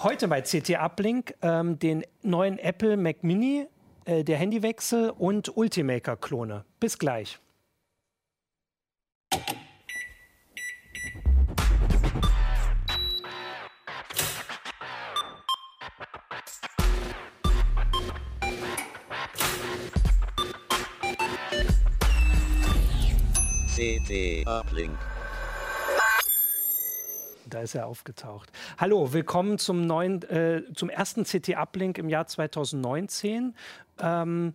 Heute bei CT Uplink ähm, den neuen Apple Mac Mini, äh, der Handywechsel und Ultimaker-Klone. Bis gleich. CT Uplink. Da ist er aufgetaucht. Hallo, willkommen zum neuen, äh, zum ersten CT Uplink im Jahr 2019. Ähm,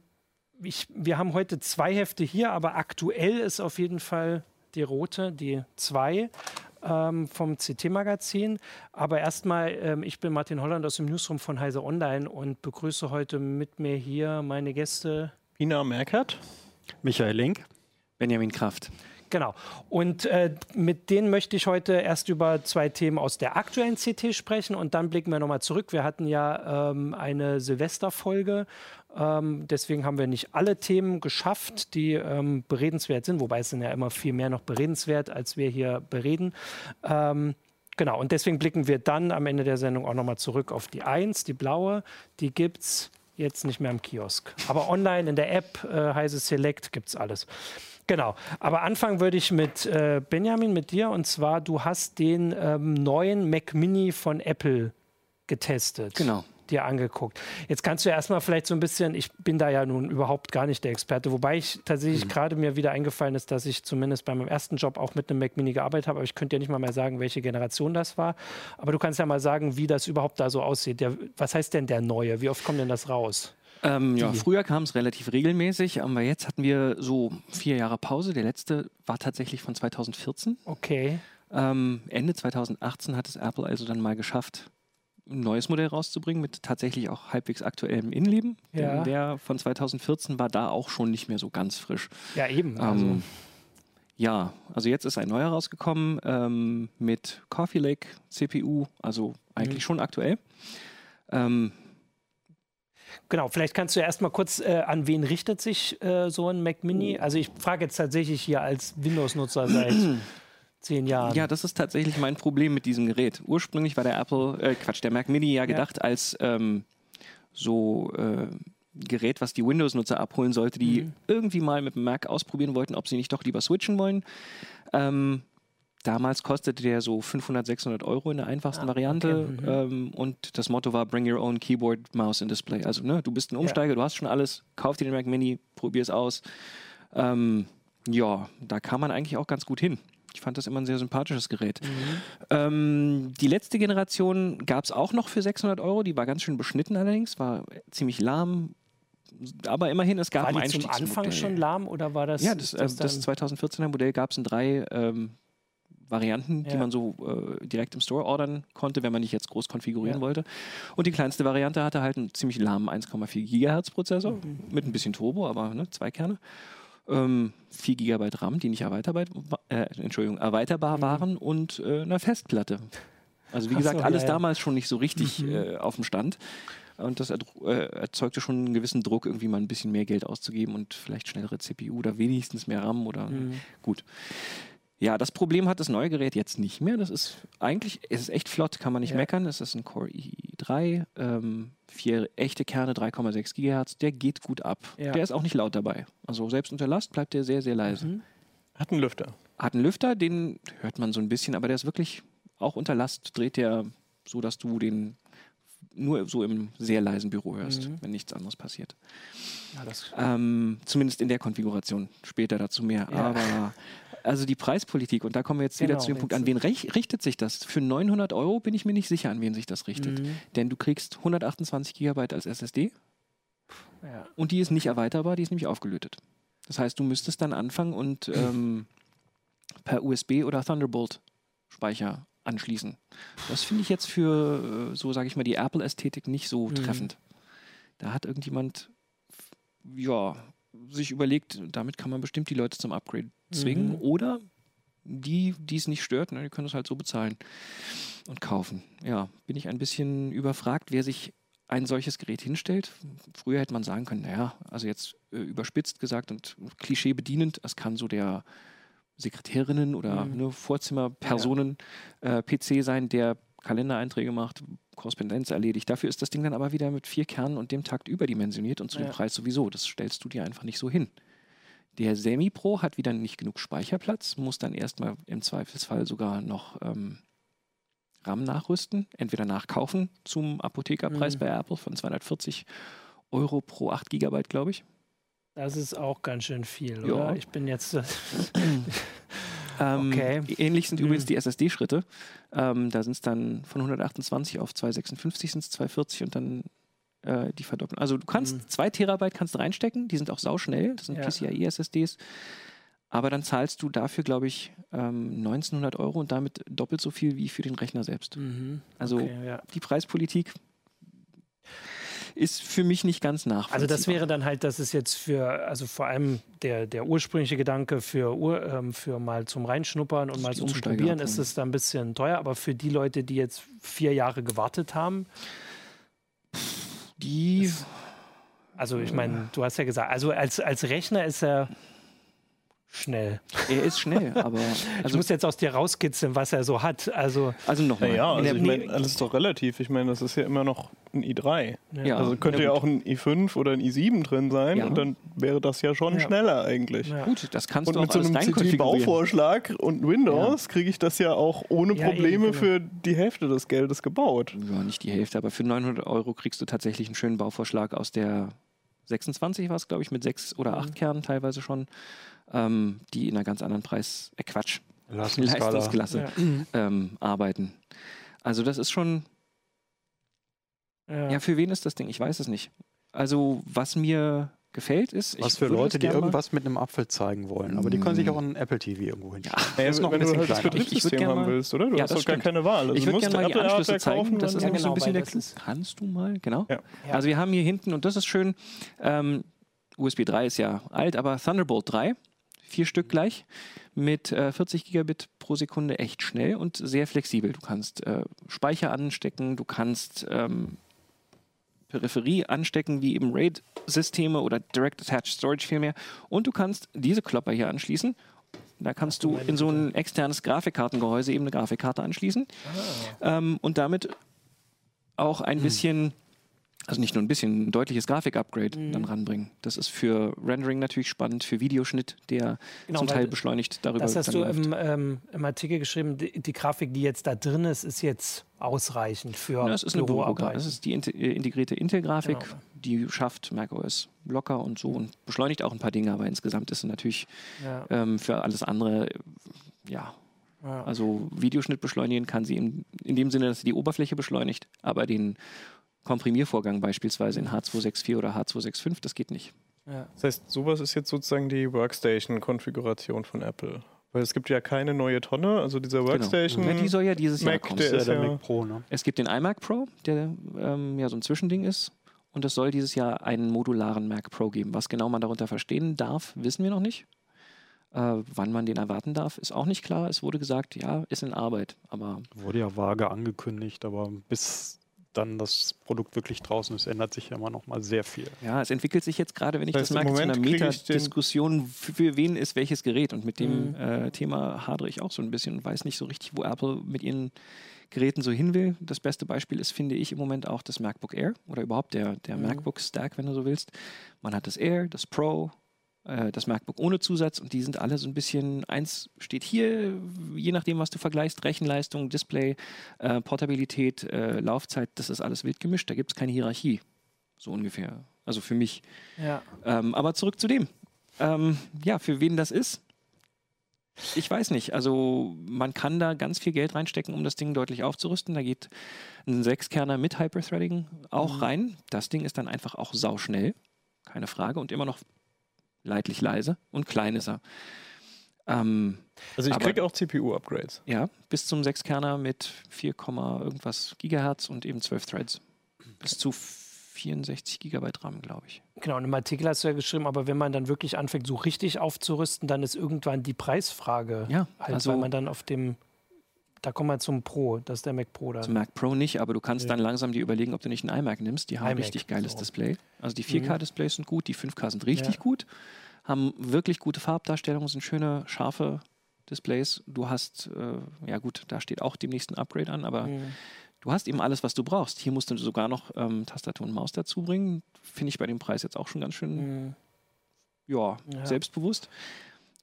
ich, wir haben heute zwei Hefte hier, aber aktuell ist auf jeden Fall die rote, die zwei ähm, vom CT-Magazin. Aber erstmal, ähm, ich bin Martin Holland aus dem Newsroom von Heise Online und begrüße heute mit mir hier meine Gäste. Ina Merkert, Michael Link, Benjamin Kraft. Genau. Und äh, mit denen möchte ich heute erst über zwei Themen aus der aktuellen CT sprechen und dann blicken wir nochmal zurück. Wir hatten ja ähm, eine Silvesterfolge. Ähm, deswegen haben wir nicht alle Themen geschafft, die ähm, beredenswert sind, wobei es sind ja immer viel mehr noch beredenswert, als wir hier bereden. Ähm, genau, und deswegen blicken wir dann am Ende der Sendung auch nochmal zurück auf die 1, die blaue. Die gibt es jetzt nicht mehr im Kiosk. Aber online in der App äh, heißt es Select, gibt es alles. Genau. Aber anfangen würde ich mit äh, Benjamin, mit dir. Und zwar, du hast den ähm, neuen Mac Mini von Apple getestet. Genau. Dir angeguckt. Jetzt kannst du ja erstmal vielleicht so ein bisschen, ich bin da ja nun überhaupt gar nicht der Experte, wobei ich tatsächlich mhm. gerade mir wieder eingefallen ist, dass ich zumindest bei meinem ersten Job auch mit einem Mac Mini gearbeitet habe, aber ich könnte ja nicht mal mehr sagen, welche Generation das war. Aber du kannst ja mal sagen, wie das überhaupt da so aussieht. Der, was heißt denn der neue? Wie oft kommt denn das raus? Ähm, ja, früher kam es relativ regelmäßig, aber jetzt hatten wir so vier Jahre Pause. Der letzte war tatsächlich von 2014. Okay. Ähm, Ende 2018 hat es Apple also dann mal geschafft, ein neues Modell rauszubringen mit tatsächlich auch halbwegs aktuellem Innenleben. Ja. Der von 2014 war da auch schon nicht mehr so ganz frisch. Ja, eben. Also. Ähm, ja, also jetzt ist ein neuer rausgekommen ähm, mit Coffee Lake CPU, also eigentlich mhm. schon aktuell. Ähm, Genau, vielleicht kannst du ja erstmal kurz, äh, an wen richtet sich äh, so ein Mac Mini? Also ich frage jetzt tatsächlich hier als Windows-Nutzer seit zehn Jahren. Ja, das ist tatsächlich mein Problem mit diesem Gerät. Ursprünglich war der Apple, äh, Quatsch, der Mac Mini ja gedacht ja. als ähm, so äh, Gerät, was die Windows-Nutzer abholen sollte, die mhm. irgendwie mal mit dem Mac ausprobieren wollten, ob sie nicht doch lieber switchen wollen. Ähm, Damals kostete der so 500, 600 Euro in der einfachsten ah, Variante. Okay. Mhm. Ähm, und das Motto war Bring your own Keyboard, Mouse and Display. Also, ne, du bist ein Umsteiger, ja. du hast schon alles, kauf dir den Mac Mini, probier es aus. Ähm, ja, da kam man eigentlich auch ganz gut hin. Ich fand das immer ein sehr sympathisches Gerät. Mhm. Ähm, die letzte Generation gab es auch noch für 600 Euro. Die war ganz schön beschnitten allerdings, war ziemlich lahm, aber immerhin, es gab war ein die zum Anfang schon lahm oder war das? Ja, das, das, äh, das 2014er Modell gab es in drei ähm, Varianten, ja. die man so äh, direkt im Store ordern konnte, wenn man nicht jetzt groß konfigurieren ja. wollte. Und die kleinste Variante hatte halt einen ziemlich lahmen 1,4 Gigahertz Prozessor mhm. mit ein bisschen Turbo, aber ne, zwei Kerne. Ähm, 4 GB RAM, die nicht erweiterbar, äh, Entschuldigung, erweiterbar mhm. waren und äh, eine Festplatte. Also wie Ach gesagt, so, alles ja, damals schon nicht so richtig mhm. äh, auf dem Stand. Und das äh, erzeugte schon einen gewissen Druck, irgendwie mal ein bisschen mehr Geld auszugeben und vielleicht schnellere CPU oder wenigstens mehr RAM oder mhm. gut. Ja, das Problem hat das neue Gerät jetzt nicht mehr. Das ist eigentlich, es ist echt flott, kann man nicht ja. meckern. Es ist ein Core i3, ähm, vier echte Kerne, 3,6 GHz. Der geht gut ab. Ja. Der ist auch nicht laut dabei. Also selbst unter Last bleibt der sehr, sehr leise. Mhm. Hat einen Lüfter. Hat einen Lüfter, den hört man so ein bisschen, aber der ist wirklich, auch unter Last dreht der so, dass du den nur so im sehr leisen Büro hörst, mhm. wenn nichts anderes passiert. Ja, ähm, zumindest in der Konfiguration. Später dazu mehr. Ja. Aber also die Preispolitik, und da kommen wir jetzt genau, wieder zu dem Punkt, an wen richtet sich das? Für 900 Euro bin ich mir nicht sicher, an wen sich das richtet. Mhm. Denn du kriegst 128 Gigabyte als SSD ja. und die ist nicht erweiterbar, die ist nämlich aufgelötet. Das heißt, du müsstest dann anfangen und ähm, per USB oder Thunderbolt Speicher anschließen. Das finde ich jetzt für, äh, so sage ich mal, die Apple-Ästhetik nicht so mhm. treffend. Da hat irgendjemand, ja, sich überlegt, damit kann man bestimmt die Leute zum Upgrade zwingen mhm. oder die, die es nicht stört, ne, die können es halt so bezahlen und kaufen. Ja, bin ich ein bisschen überfragt, wer sich ein solches Gerät hinstellt. Früher hätte man sagen können, naja, also jetzt äh, überspitzt gesagt und Klischee bedienend, es kann so der Sekretärinnen oder mhm. ne, Vorzimmerpersonen ja. äh, PC sein, der Kalendereinträge macht, Korrespondenz erledigt. Dafür ist das Ding dann aber wieder mit vier Kernen und dem Takt überdimensioniert und zu Ja. dem Preis sowieso. Das stellst du dir einfach nicht so hin. Der Semi-Pro hat wieder nicht genug Speicherplatz, muss dann erstmal im Zweifelsfall sogar noch ähm, RAM nachrüsten, entweder nachkaufen zum Apothekerpreis Mhm. bei Apple von 240 Euro pro 8 Gigabyte, glaube ich. Das ist auch ganz schön viel, Ja. oder? Ich bin jetzt. äh, Ähm, Okay. Ähnlich sind Mhm. übrigens die SSD-Schritte. Ähm, da sind es dann von 128 auf 256 sind es 240 und dann äh, die verdoppeln. Also du kannst Mhm. 2 Terabyte kannst reinstecken, die sind auch sauschnell, das sind Ja. PCIe-SSDs. Aber dann zahlst du dafür, glaube ich, ähm, 1900 Euro und damit doppelt so viel wie für den Rechner selbst. Mhm. Also Okay, ja. die Preispolitik ist für mich nicht ganz nachvollziehbar. Also das wäre dann halt, das ist jetzt für, also vor allem der, der ursprüngliche Gedanke für, ähm, für mal zum Reinschnuppern und ist mal so zum. Probieren ist es dann ein bisschen teuer, aber für die Leute, die jetzt vier Jahre gewartet haben, die also ich meine, du hast ja gesagt, also als, als Rechner ist er schnell. er ist schnell, aber ich also, muss jetzt aus dir rauskitzeln, was er so hat. Also also nochmal. Naja, also ich meine, alles ist doch relativ. Ich meine, das ist ja immer noch ein i3. Ja. Also könnte ja gut. auch ein i5 oder ein i7 drin sein Ja. und dann wäre das ja schon Ja. schneller eigentlich. ja. Gut, das kannst Und du auch mit so alles einem. CT-Bauvorschlag und Windows kriege ich das ja auch ohne Ja, Probleme eben, genau. für die Hälfte des Geldes gebaut. Ja, nicht die Hälfte, aber für 900 Euro kriegst du tatsächlich einen schönen Bauvorschlag aus der 26 war es, glaube ich, mit sechs oder acht Kernen teilweise schon, ähm, die in einer ganz anderen Preis, äh Quatsch. Leistungsklasse Ja. ähm, arbeiten. Also das ist schon, Ja. ja, für wen ist das Ding? Ich weiß es nicht. Also was mir gefällt ist, Was ich für Leute, die irgendwas mit einem Apfel zeigen wollen. Aber die können sich Mm. auch ein Apple TV irgendwo hinstellen. Ja, ist noch ein wenn du bisschen halt das kleiner. Ich- ich Betriebssystem haben mal- willst, oder? Du Ja, hast doch gar keine Wahl. Also ich du würde musst gerne mal die Apple Anschlüsse zeigen. Das ist Ja, nämlich so ein genau, bisschen der Kannst du mal, genau. Ja. Ja. Also wir haben hier hinten, und das ist schön, ähm, USB 3 ist ja alt, aber Thunderbolt 3, vier Stück gleich, mit äh, 40 Gigabit pro Sekunde echt schnell und sehr flexibel. Du kannst äh, Speicher anstecken, du kannst ähm, Peripherie anstecken, wie eben RAID-Systeme oder Direct Attached Storage vielmehr. Und du kannst diese Klopper hier anschließen. Da kannst du in so ein externes Grafikkartengehäuse eben eine Grafikkarte anschließen ähm, und damit auch ein bisschen, also nicht nur ein bisschen, ein deutliches Grafik-Upgrade dann ranbringen. Das ist für Rendering natürlich spannend, für Videoschnitt, der Genau, zum Teil beschleunigt darüber Das hast du läuft. im, ähm, im Artikel geschrieben, die, die Grafik, die jetzt da drin ist, ist jetzt ausreichend für Ja, das ist eine Büroarbeit. Das ist die äh, integrierte Intel-Grafik, Genau. die schafft macOS locker und so und beschleunigt auch ein paar Dinge, aber insgesamt ist sie natürlich Ja, ähm, für alles andere, ja, ja. also Videoschnitt beschleunigen kann sie in, in dem Sinne, dass sie die Oberfläche beschleunigt, aber den Komprimiervorgang beispielsweise in H264 oder H265, das geht nicht. ja. Das heißt, sowas ist jetzt sozusagen die Workstation-Konfiguration von Apple. Weil es gibt ja keine neue Tonne, also dieser Workstation. Genau. Ja, die soll ja dieses Jahr Mac, kommen. der ist ja der Mac Pro, ne? Es gibt den iMac Pro, der ähm, ja so ein Zwischending ist. Und es soll dieses Jahr einen modularen Mac Pro geben. Was genau man darunter verstehen darf, wissen wir noch nicht. Äh, wann man den erwarten darf, ist auch nicht klar. Es wurde gesagt, ja, ist in Arbeit. Aber Wurde ja vage angekündigt, aber bis dann das Produkt wirklich draußen ist, ändert sich ja immer noch mal sehr viel. ja, es entwickelt sich jetzt gerade, wenn ich Das das, heißt, im merke, zu einer Metadiskussion, für, für wen ist welches Gerät. Und mit dem Mhm. äh, Thema hadere ich auch so ein bisschen und weiß nicht so richtig, wo Apple mit ihren Geräten so hin will. Das beste Beispiel ist, finde ich, im Moment auch das MacBook Air oder überhaupt der, der Mhm. MacBook Stack, wenn du so willst. Man hat das Air, das Pro, äh, das MacBook ohne Zusatz und die sind alle so ein bisschen, eins steht hier, je nachdem, was du vergleichst, Rechenleistung, Display, äh, Portabilität, äh, Laufzeit, das ist alles wild gemischt, da gibt es keine Hierarchie, so ungefähr. Also für mich. ja. Ähm, aber zurück zu dem. Ähm, ja, für wen das ist, ich weiß nicht. Also man kann da ganz viel Geld reinstecken, um das Ding deutlich aufzurüsten. Da geht ein Sechskerner mit Hyperthreading auch rein. Das Ding ist dann einfach auch sauschnell, keine Frage, und immer noch leidlich leise und klein ist er. Ähm, Also ich kriege auch CPU-Upgrades. ja, bis zum Sechskerner mit 4, irgendwas Gigahertz und eben 12 Threads. Bis zu 64 Gigabyte RAM, glaube ich. Genau, und im Artikel hast du ja geschrieben, aber wenn man dann wirklich anfängt, so richtig aufzurüsten, dann ist irgendwann die Preisfrage. Ja, halt, also- weil man dann auf dem, da kommen wir zum Pro, das ist der Mac Pro da. Zum Mac Pro nicht, aber du kannst dann langsam dir überlegen, ob du nicht einen iMac nimmst. Die haben ein iMac, richtig geiles so. Display. Also die 4K-Displays sind gut, die 5K sind richtig Ja. gut, haben wirklich gute Farbdarstellungen, sind schöne, scharfe Displays. Du hast, äh, ja gut, da steht auch demnächst ein Upgrade an, aber mhm. du hast eben alles, was du brauchst. Hier musst du sogar noch ähm, Tastatur und Maus dazu bringen. Finde ich bei dem Preis jetzt auch schon ganz schön, mhm. ja, ja, selbstbewusst.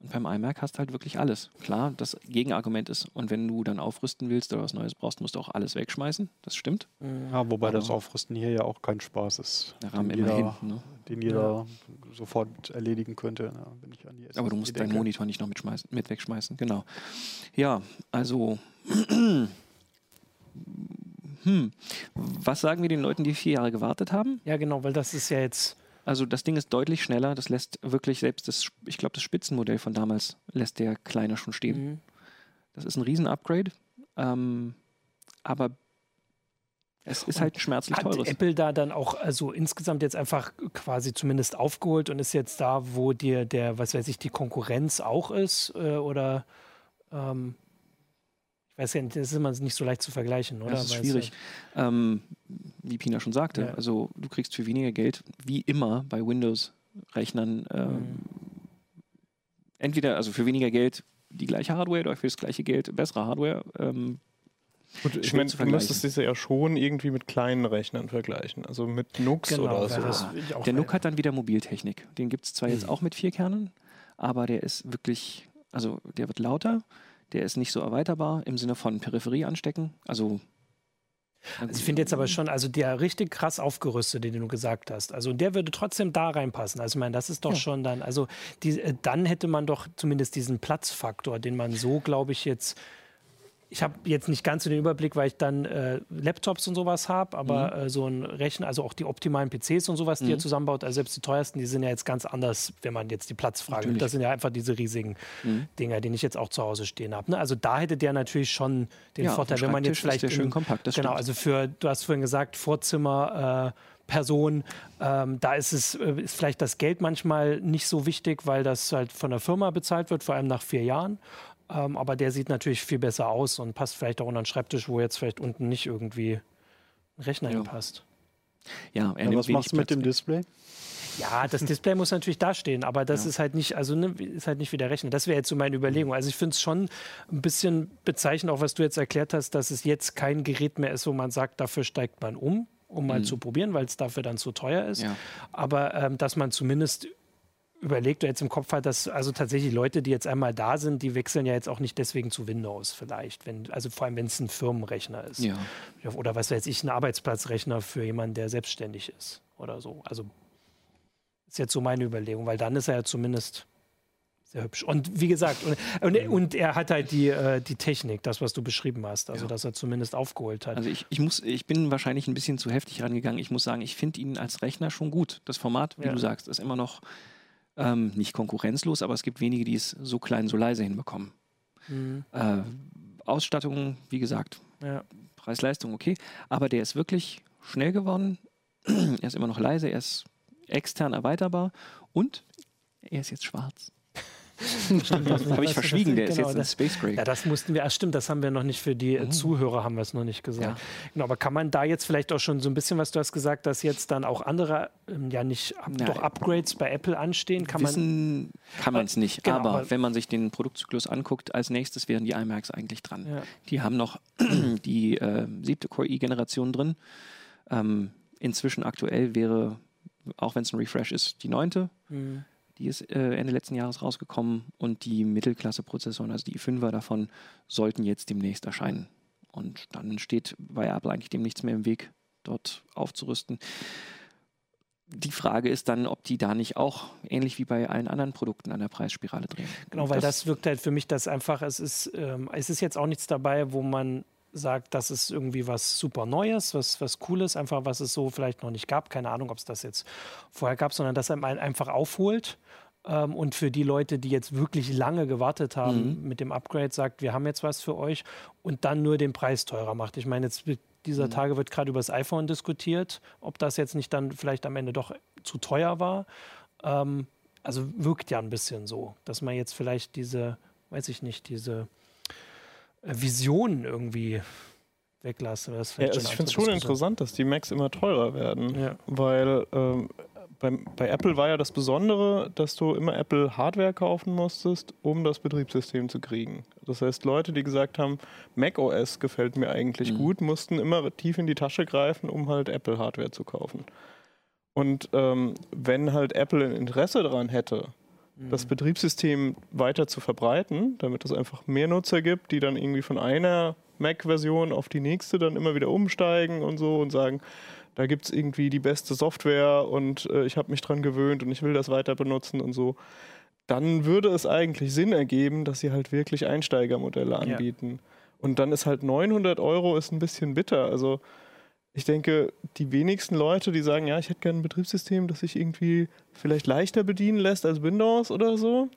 Und beim iMac hast du halt wirklich alles. Klar, das Gegenargument ist, und wenn du dann aufrüsten willst oder was Neues brauchst, musst du auch alles wegschmeißen. Das stimmt. Ja, wobei Aber das Aufrüsten hier ja auch kein Spaß ist. Der Rahmen den, jeder, ne? den jeder ja. sofort erledigen könnte, na, wenn ich an die Aber du musst deinen Monitor nicht noch mitschmeißen, mit wegschmeißen, genau. Ja, also hm. Was sagen wir den Leuten, die vier Jahre gewartet haben? Ja, genau, weil das ist ja jetzt also das Ding ist deutlich schneller. Das lässt wirklich selbst das, ich glaube, das Spitzenmodell von damals lässt der kleine schon stehen. Mhm. Das ist ein Riesen-Upgrade. Ähm, aber es ist halt schmerzlich hat teures. Apple da dann auch also insgesamt jetzt einfach quasi zumindest aufgeholt und ist jetzt da, wo dir der, was weiß ich, die Konkurrenz auch ist? Äh, oder ähm, weiß ja, das ist immer nicht so leicht zu vergleichen, oder? Das ist schwierig. Ja ähm, wie Pina schon sagte, ja. also du kriegst für weniger Geld, wie immer bei Windows-Rechnern, ähm, mhm. entweder also für weniger Geld die gleiche Hardware oder für das gleiche Geld bessere Hardware. Ähm, Gut, ich meine, du müsstest diese ja schon irgendwie mit kleinen Rechnern vergleichen, also mit Nux genau, oder so. Der NUC hat dann wieder Mobiltechnik. Den gibt es zwar mhm. jetzt auch mit vier Kernen, aber der ist wirklich, also der wird lauter, der ist nicht so erweiterbar im Sinne von Peripherie anstecken. Also also ich finde jetzt aber schon, also der richtig krass aufgerüstet, den du gesagt hast, also der würde trotzdem da reinpassen. Also ich meine, das ist doch ja. schon dann, also die, äh, dann hätte man doch zumindest diesen Platzfaktor, den man so, glaube ich, jetzt ich habe jetzt nicht ganz so den Überblick, weil ich dann äh, Laptops und sowas habe, aber mhm. äh, so ein Rechner, also auch die optimalen PCs und sowas, die mhm. er zusammenbaut, also selbst die teuersten, die sind ja jetzt ganz anders, wenn man jetzt die Platzfrage nimmt. Das sind ja einfach diese riesigen mhm. Dinger, die ich jetzt auch zu Hause stehen habe. Ne? Also da hätte der natürlich schon den ja, Vorteil, wenn man jetzt vielleicht. Ist der schön kompakt, das genau, stimmt. also für, du hast vorhin gesagt, Vorzimmer. Äh, Person. Ähm, da ist es äh, ist vielleicht das Geld manchmal nicht so wichtig, weil das halt von der Firma bezahlt wird, vor allem nach vier Jahren. Ähm, aber der sieht natürlich viel besser aus und passt vielleicht auch unter den Schreibtisch, wo jetzt vielleicht unten nicht irgendwie ein Rechner ja. hinpasst. Ja, ja was machst du mit dem Display? Ja, das Display muss natürlich dastehen, aber das ja. ist halt nicht, also ne, ist halt nicht wie der Rechner. Das wäre jetzt so meine Überlegung. Also ich finde es schon ein bisschen bezeichnend, auch was du jetzt erklärt hast, dass es jetzt kein Gerät mehr ist, wo man sagt, dafür steigt man um, um mal mhm. zu probieren, weil es dafür dann zu teuer ist. Ja. Aber ähm, dass man zumindest überlegt oder jetzt im Kopf hat, dass also tatsächlich Leute, die jetzt einmal da sind, die wechseln ja jetzt auch nicht deswegen zu Windows vielleicht. Wenn, also vor allem, wenn es ein Firmenrechner ist. Ja. Oder was weiß ich, ein Arbeitsplatzrechner für jemanden, der selbstständig ist oder so. Also ist jetzt so meine Überlegung, weil dann ist er ja zumindest sehr hübsch. Und wie gesagt, und, und, und er hat halt die, äh, die Technik, das, was du beschrieben hast, also ja. dass er zumindest aufgeholt hat. Also ich, ich, muss, ich bin wahrscheinlich ein bisschen zu heftig rangegangen. Ich muss sagen, ich finde ihn als Rechner schon gut. Das Format, wie ja. du sagst, ist immer noch ähm, nicht konkurrenzlos, aber es gibt wenige, die es so klein, so leise hinbekommen. Mhm. Äh, Ausstattung, wie gesagt, ja. Preis-Leistung okay, aber der ist wirklich schnell geworden. er ist immer noch leise, er ist extern erweiterbar und er ist jetzt schwarz. Habe ich verschwiegen, der genau, ist jetzt ein Space Gray. Ja, das mussten wir, ah, stimmt, das haben wir noch nicht für die mhm. Zuhörer, haben wir es noch nicht gesagt. Ja. Genau, aber kann man da jetzt vielleicht auch schon so ein bisschen, was du hast gesagt, dass jetzt dann auch andere, ähm, ja nicht, ab, doch Upgrades bei Apple anstehen? Kann Wissen man kann man es nicht, genau, aber, aber wenn man sich den Produktzyklus anguckt, als nächstes wären die iMacs eigentlich dran. Ja. Die haben noch die äh, siebte Core i-Generation drin. Ähm, inzwischen aktuell wäre, auch wenn es ein Refresh ist, die neunte. Mhm. Die ist äh, Ende letzten Jahres rausgekommen und die Mittelklasse-Prozessoren, also die i5er davon, sollten jetzt demnächst erscheinen. Und dann steht bei Apple eigentlich dem nichts mehr im Weg, dort aufzurüsten. Die Frage ist dann, ob die da nicht auch ähnlich wie bei allen anderen Produkten an der Preisspirale drehen. Genau, weil das, das wirkt halt für mich das einfach, es ist, ähm, es ist jetzt auch nichts dabei, wo man sagt, das ist irgendwie was super Neues, was, was Cooles, einfach was es so vielleicht noch nicht gab. Keine Ahnung, ob es das jetzt vorher gab, sondern dass er einfach aufholt ähm, und für die Leute, die jetzt wirklich lange gewartet haben mhm. mit dem Upgrade, sagt, wir haben jetzt was für euch und dann nur den Preis teurer macht. Ich meine, jetzt dieser mhm. Tage wird gerade über das iPhone diskutiert, ob das jetzt nicht dann vielleicht am Ende doch zu teuer war. Ähm, also wirkt ja ein bisschen so, dass man jetzt vielleicht diese, weiß ich nicht, diese Visionen irgendwie weglasse. Ja, also ich finde es schon interessant, dass die Macs immer teurer werden, ja. weil ähm, beim, bei Apple war ja das Besondere, dass du immer Apple Hardware kaufen musstest, um das Betriebssystem zu kriegen. Das heißt, Leute, die gesagt haben, Mac OS gefällt mir eigentlich Mhm. gut, mussten immer tief in die Tasche greifen, um halt Apple Hardware zu kaufen. Und ähm, wenn halt Apple ein Interesse daran hätte, das Betriebssystem weiter zu verbreiten, damit es einfach mehr Nutzer gibt, die dann irgendwie von einer Mac-Version auf die nächste dann immer wieder umsteigen und so und sagen, da gibt es irgendwie die beste Software und äh, ich habe mich dran gewöhnt und ich will das weiter benutzen und so, dann würde es eigentlich Sinn ergeben, dass sie halt wirklich Einsteigermodelle anbieten. Und dann ist halt 900 Euro ist ein bisschen bitter. Also ich denke, die wenigsten Leute, die sagen, ja, ich hätte gerne ein Betriebssystem, das sich irgendwie vielleicht leichter bedienen lässt als Windows oder so,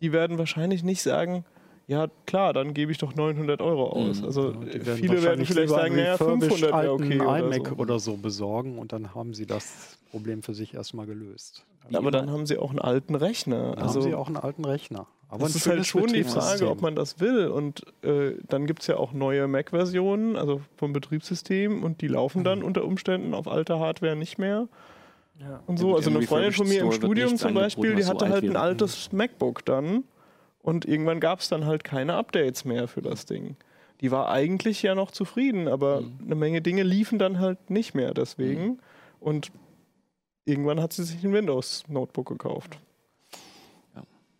die werden wahrscheinlich nicht sagen, ja klar, dann gebe ich doch 900 Euro aus. Mhm. Also werden viele werden vielleicht sagen, naja, refurbished 500 wäre okay. alten Oder iMac so. oder so besorgen und dann haben sie das Problem für sich erstmal gelöst. Aber dann haben sie auch einen alten Rechner. Dann also haben sie auch einen alten Rechner. Aber das ist halt schon die Frage, ob man das will. Und äh, dann gibt es ja auch neue Mac-Versionen, also vom Betriebssystem, und die laufen Mhm. dann unter Umständen auf alter Hardware nicht mehr. Ja. Und so, also eine Freundin von mir im Studium zum Beispiel, die so hatte alt halt ein altes MacBook dann und irgendwann gab es dann halt keine Updates mehr für das Ding. Die war eigentlich ja noch zufrieden, aber Mhm. eine Menge Dinge liefen dann halt nicht mehr deswegen. Und irgendwann hat sie sich ein Windows-Notebook gekauft.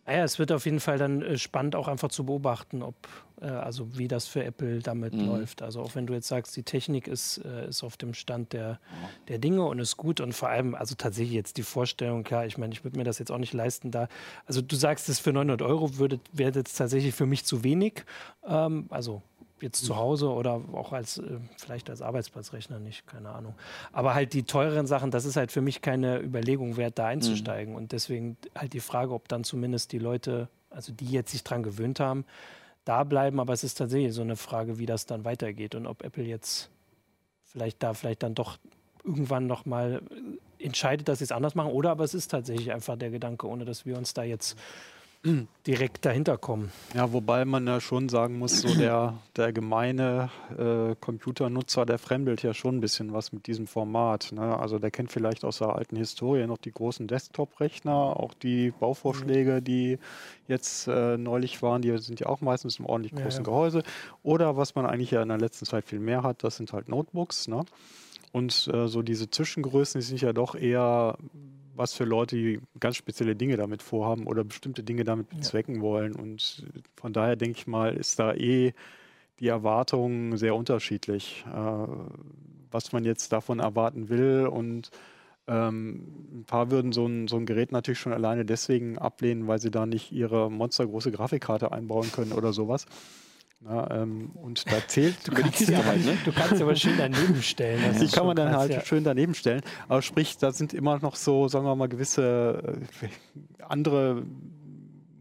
Naja, es wird auf jeden Fall dann äh, spannend auch einfach zu beobachten, ob, äh, also wie das für Apple damit Mhm. läuft. Also auch wenn du jetzt sagst, die Technik ist, äh, ist auf dem Stand der, der Dinge und ist gut und vor allem, also tatsächlich jetzt die Vorstellung, klar, ich meine, ich würde mir das jetzt auch nicht leisten, da, also du sagst, es für 900 Euro würde, wäre jetzt tatsächlich für mich zu wenig, ähm, also jetzt zu Hause oder auch als äh, vielleicht als Arbeitsplatzrechner nicht, keine Ahnung. Aber halt die teureren Sachen, das ist halt für mich keine Überlegung wert, da einzusteigen. Und deswegen halt die Frage, ob dann zumindest die Leute, also die jetzt sich dran gewöhnt haben, da bleiben. Aber es ist tatsächlich so eine Frage, wie das dann weitergeht und ob Apple jetzt vielleicht da vielleicht dann doch irgendwann noch mal entscheidet, dass sie es anders machen. Oder aber es ist tatsächlich einfach der Gedanke, ohne dass wir uns da jetzt direkt dahinter kommen. Ja, wobei man ja schon sagen muss, so der, der gemeine äh, Computernutzer, der fremdelt ja schon ein bisschen was mit diesem Format. Ne? Also der kennt vielleicht aus der alten Historie noch die großen Desktop-Rechner, auch die Bauvorschläge, die jetzt äh, neulich waren, die sind ja auch meistens im ordentlich Ja, großen ja. Gehäuse. Oder was man eigentlich ja in der letzten Zeit viel mehr hat, das sind halt Notebooks. Ne? Und äh, so diese Zwischengrößen, die sind ja doch eher was für Leute, die ganz spezielle Dinge damit vorhaben oder bestimmte Dinge damit bezwecken wollen. Und von daher denke ich mal, ist da eh die Erwartung sehr unterschiedlich, äh, was man jetzt davon erwarten will. Und ähm, ein paar würden so ein, so ein Gerät natürlich schon alleine deswegen ablehnen, weil sie da nicht ihre monstergroße Grafikkarte einbauen können oder sowas. Na, ähm, und da zählt Du kannst, ja, du kannst aber schön daneben stellen. das die kann man dann krass, halt ja. schön daneben stellen. Aber sprich, da sind immer noch so, sagen wir mal, gewisse äh, andere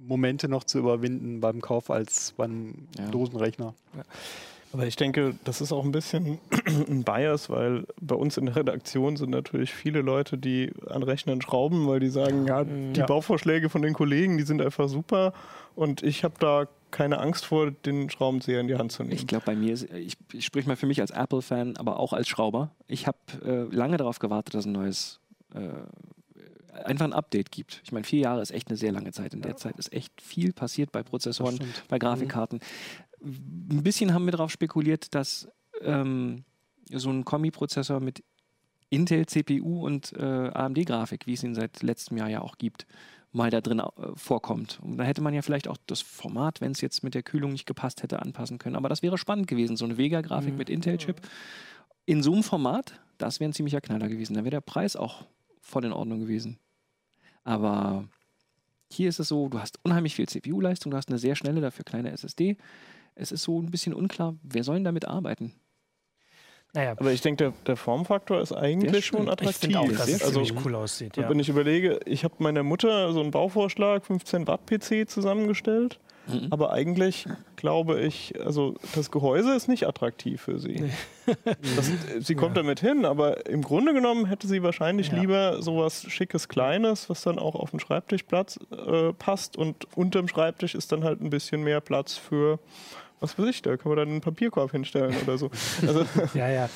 Momente noch zu überwinden beim Kauf als beim Ja. Dosenrechner. Aber ich denke, das ist auch ein bisschen ein Bias, weil bei uns in der Redaktion sind natürlich viele Leute, die an Rechnern schrauben, weil die sagen, ja, die Ja. Bauvorschläge von den Kollegen, die sind einfach super und ich habe da keine Angst vor, den Schraubenzieher in die Hand zu nehmen. Ich glaube, bei mir, ist, ich, ich spreche mal für mich als Apple-Fan, aber auch als Schrauber. Ich habe äh, lange darauf gewartet, dass ein neues, äh, einfach ein Update gibt. Ich meine, vier Jahre ist echt eine sehr lange Zeit. In der Zeit ist echt viel passiert bei Prozessoren, bei Grafikkarten. Ein bisschen haben wir darauf spekuliert, dass ähm, so ein Kombi-Prozessor mit Intel CPU und äh, AMD-Grafik, wie es ihn seit letztem Jahr ja auch gibt, mal da drin äh, vorkommt. Und da hätte man ja vielleicht auch das Format, wenn es jetzt mit der Kühlung nicht gepasst hätte, anpassen können. Aber das wäre spannend gewesen, so eine Vega-Grafik mit Intel-Chip. In so einem Format, das wäre ein ziemlicher Knaller gewesen. Da wäre der Preis auch voll in Ordnung gewesen. Aber hier ist es so, du hast unheimlich viel CPU-Leistung, du hast eine sehr schnelle, dafür kleine SSD. Es ist so ein bisschen unklar, wer soll denn damit arbeiten? Naja, Aber ich denke, der, der Formfaktor ist eigentlich schon ich attraktiv. finde auch, dass es also, ziemlich cool aussieht. Ja. wenn ich überlege, ich habe meiner Mutter so einen Bauvorschlag, 15 Watt PC zusammengestellt. Mhm. Aber eigentlich glaube ich, also das Gehäuse ist nicht attraktiv für sie. Das, sie kommt damit hin, aber im Grunde genommen hätte sie wahrscheinlich Ja. lieber sowas schickes Kleines, was dann auch auf den Schreibtischplatz äh, passt und unterm Schreibtisch ist dann halt ein bisschen mehr Platz für was weiß ich, da kann man dann einen Papierkorb hinstellen oder so. Also ja, ja.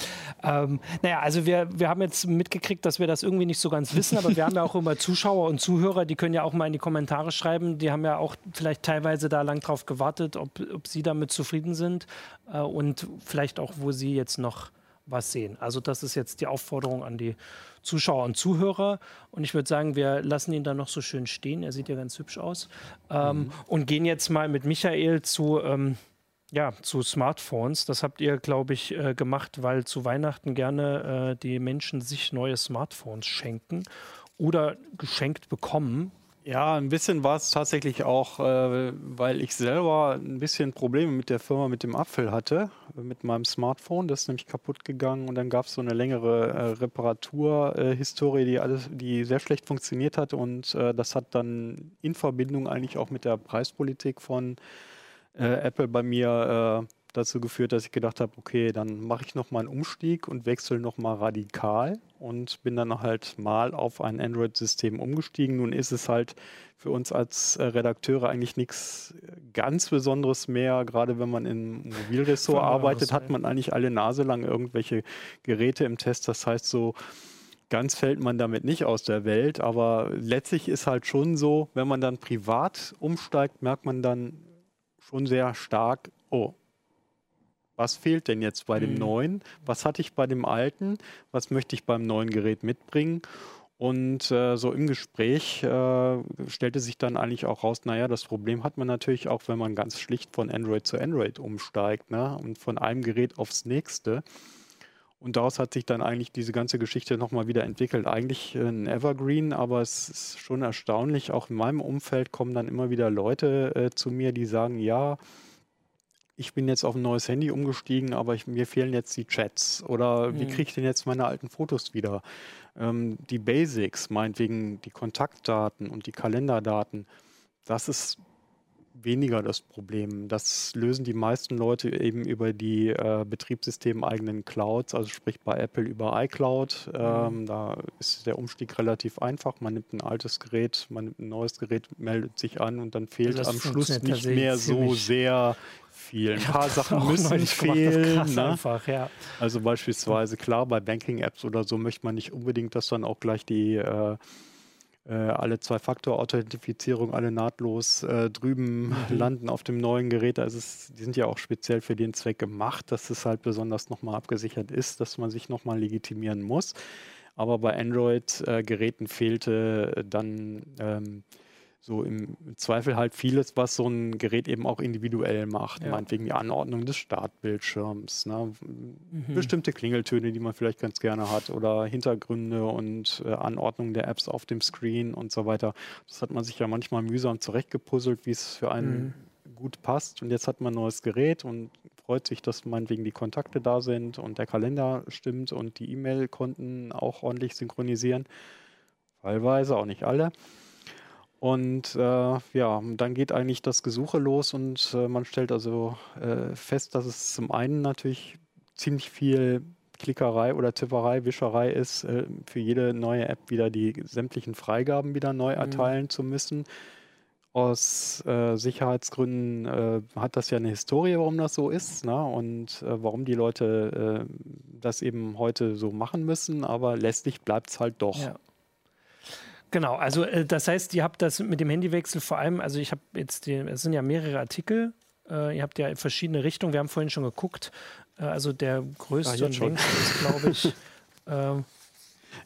Ähm, naja, also wir, wir haben jetzt mitgekriegt, dass wir das irgendwie nicht so ganz wissen, aber wir haben ja auch immer Zuschauer und Zuhörer, die können ja auch mal in die Kommentare schreiben. Die haben ja auch vielleicht teilweise da lang drauf gewartet, ob, ob sie damit zufrieden sind äh, und vielleicht auch, wo sie jetzt noch was sehen. Also das ist jetzt die Aufforderung an die Zuschauer und Zuhörer. Und ich würde sagen, wir lassen ihn da noch so schön stehen. Er sieht ja ganz hübsch aus. Ähm, mhm. Und gehen jetzt mal mit Michael zu, ähm, ja, zu Smartphones. Das habt ihr, glaube ich, äh, gemacht, weil zu Weihnachten gerne äh, die Menschen sich neue Smartphones schenken oder geschenkt bekommen. Ja, ein bisschen war es tatsächlich auch, äh, weil ich selber ein bisschen Probleme mit der Firma mit dem Apfel hatte, mit meinem Smartphone. Das ist nämlich kaputt gegangen und dann gab es so eine längere äh, Reparaturhistorie, äh, die alles, die sehr schlecht funktioniert hat und äh, das hat dann in Verbindung eigentlich auch mit der Preispolitik von äh, Apple bei mir äh, dazu geführt, dass ich gedacht habe, okay, dann mache ich nochmal einen Umstieg und wechsle nochmal radikal und bin dann halt mal auf ein Android-System umgestiegen. Nun ist es halt für uns als äh, Redakteure eigentlich nichts ganz Besonderes mehr. Gerade wenn man im Mobilressort arbeitet, hat man eigentlich alle Nase lang irgendwelche Geräte im Test. Das heißt so, ganz fällt man damit nicht aus der Welt, aber letztlich ist halt schon so, wenn man dann privat umsteigt, merkt man dann schon sehr stark, oh, was fehlt denn jetzt bei dem mhm. neuen? Was hatte ich bei dem alten? Was möchte ich beim neuen Gerät mitbringen? Und äh, so im Gespräch äh, stellte sich dann eigentlich auch raus, naja, das Problem hat man natürlich auch, wenn man ganz schlicht von Android zu Android umsteigt ne? und von einem Gerät aufs nächste. Und daraus hat sich dann eigentlich diese ganze Geschichte nochmal wieder entwickelt. Eigentlich ein Evergreen, aber es ist schon erstaunlich. Auch in meinem Umfeld kommen dann immer wieder Leute äh, zu mir, die sagen, ja, ich bin jetzt auf ein neues Handy umgestiegen, aber ich, mir fehlen jetzt die Chats. Oder wie mhm. kriege ich denn jetzt meine alten Fotos wieder? Ähm, die Basics, meinetwegen die Kontaktdaten und die Kalenderdaten, das ist weniger das Problem. Das lösen die meisten Leute eben über die äh, betriebssystemeigenen Clouds, also sprich bei Apple über iCloud. Mhm. Ähm, da ist der Umstieg relativ einfach. Man nimmt ein altes Gerät, man nimmt ein neues Gerät, meldet sich an und dann fehlt das am Schluss nicht mehr so sehr viel. Ein paar Sachen müssen fehlen. Ne? Einfach, ja. Also beispielsweise, klar, bei Banking-Apps oder so möchte man nicht unbedingt, dass dann auch gleich die äh, äh, alle Zwei-Faktor-Authentifizierung alle nahtlos äh, drüben mhm. landen auf dem neuen Gerät. Also es, die sind ja auch speziell für den Zweck gemacht, dass es halt besonders nochmal abgesichert ist, dass man sich nochmal legitimieren muss. Aber bei Android-Geräten äh, fehlte dann ähm, so im Zweifel halt vieles, was so ein Gerät eben auch individuell macht. Ja. Meinetwegen die Anordnung des Startbildschirms, ne? mhm. bestimmte Klingeltöne, die man vielleicht ganz gerne hat oder Hintergründe und äh, Anordnung der Apps auf dem Screen und so weiter. Das hat man sich ja manchmal mühsam zurechtgepuzzelt, wie es für einen mhm. gut passt. Und jetzt hat man ein neues Gerät und freut sich, dass meinetwegen die Kontakte da sind und der Kalender stimmt und die E-Mail-Konten auch ordentlich synchronisieren. Teilweise, auch nicht alle. Und äh, ja, dann geht eigentlich das Gesuche los und äh, man stellt also äh, fest, dass es zum einen natürlich ziemlich viel Klickerei oder Tipperei, Wischerei ist, äh, für jede neue App wieder die sämtlichen Freigaben wieder neu mhm. erteilen mhm. zu müssen. Aus äh, Sicherheitsgründen äh, hat das ja eine Historie, warum das so ist ne? und warum die Leute das eben heute so machen müssen, aber letztlich bleibt es halt doch. Ja. Genau, also äh, das heißt, ihr habt das mit dem Handywechsel vor allem, also ich habe jetzt, die, es sind ja mehrere Artikel, äh, ihr habt ja in verschiedene Richtungen, wir haben vorhin schon geguckt, äh, also der größte und längste ist, glaube ich, ähm,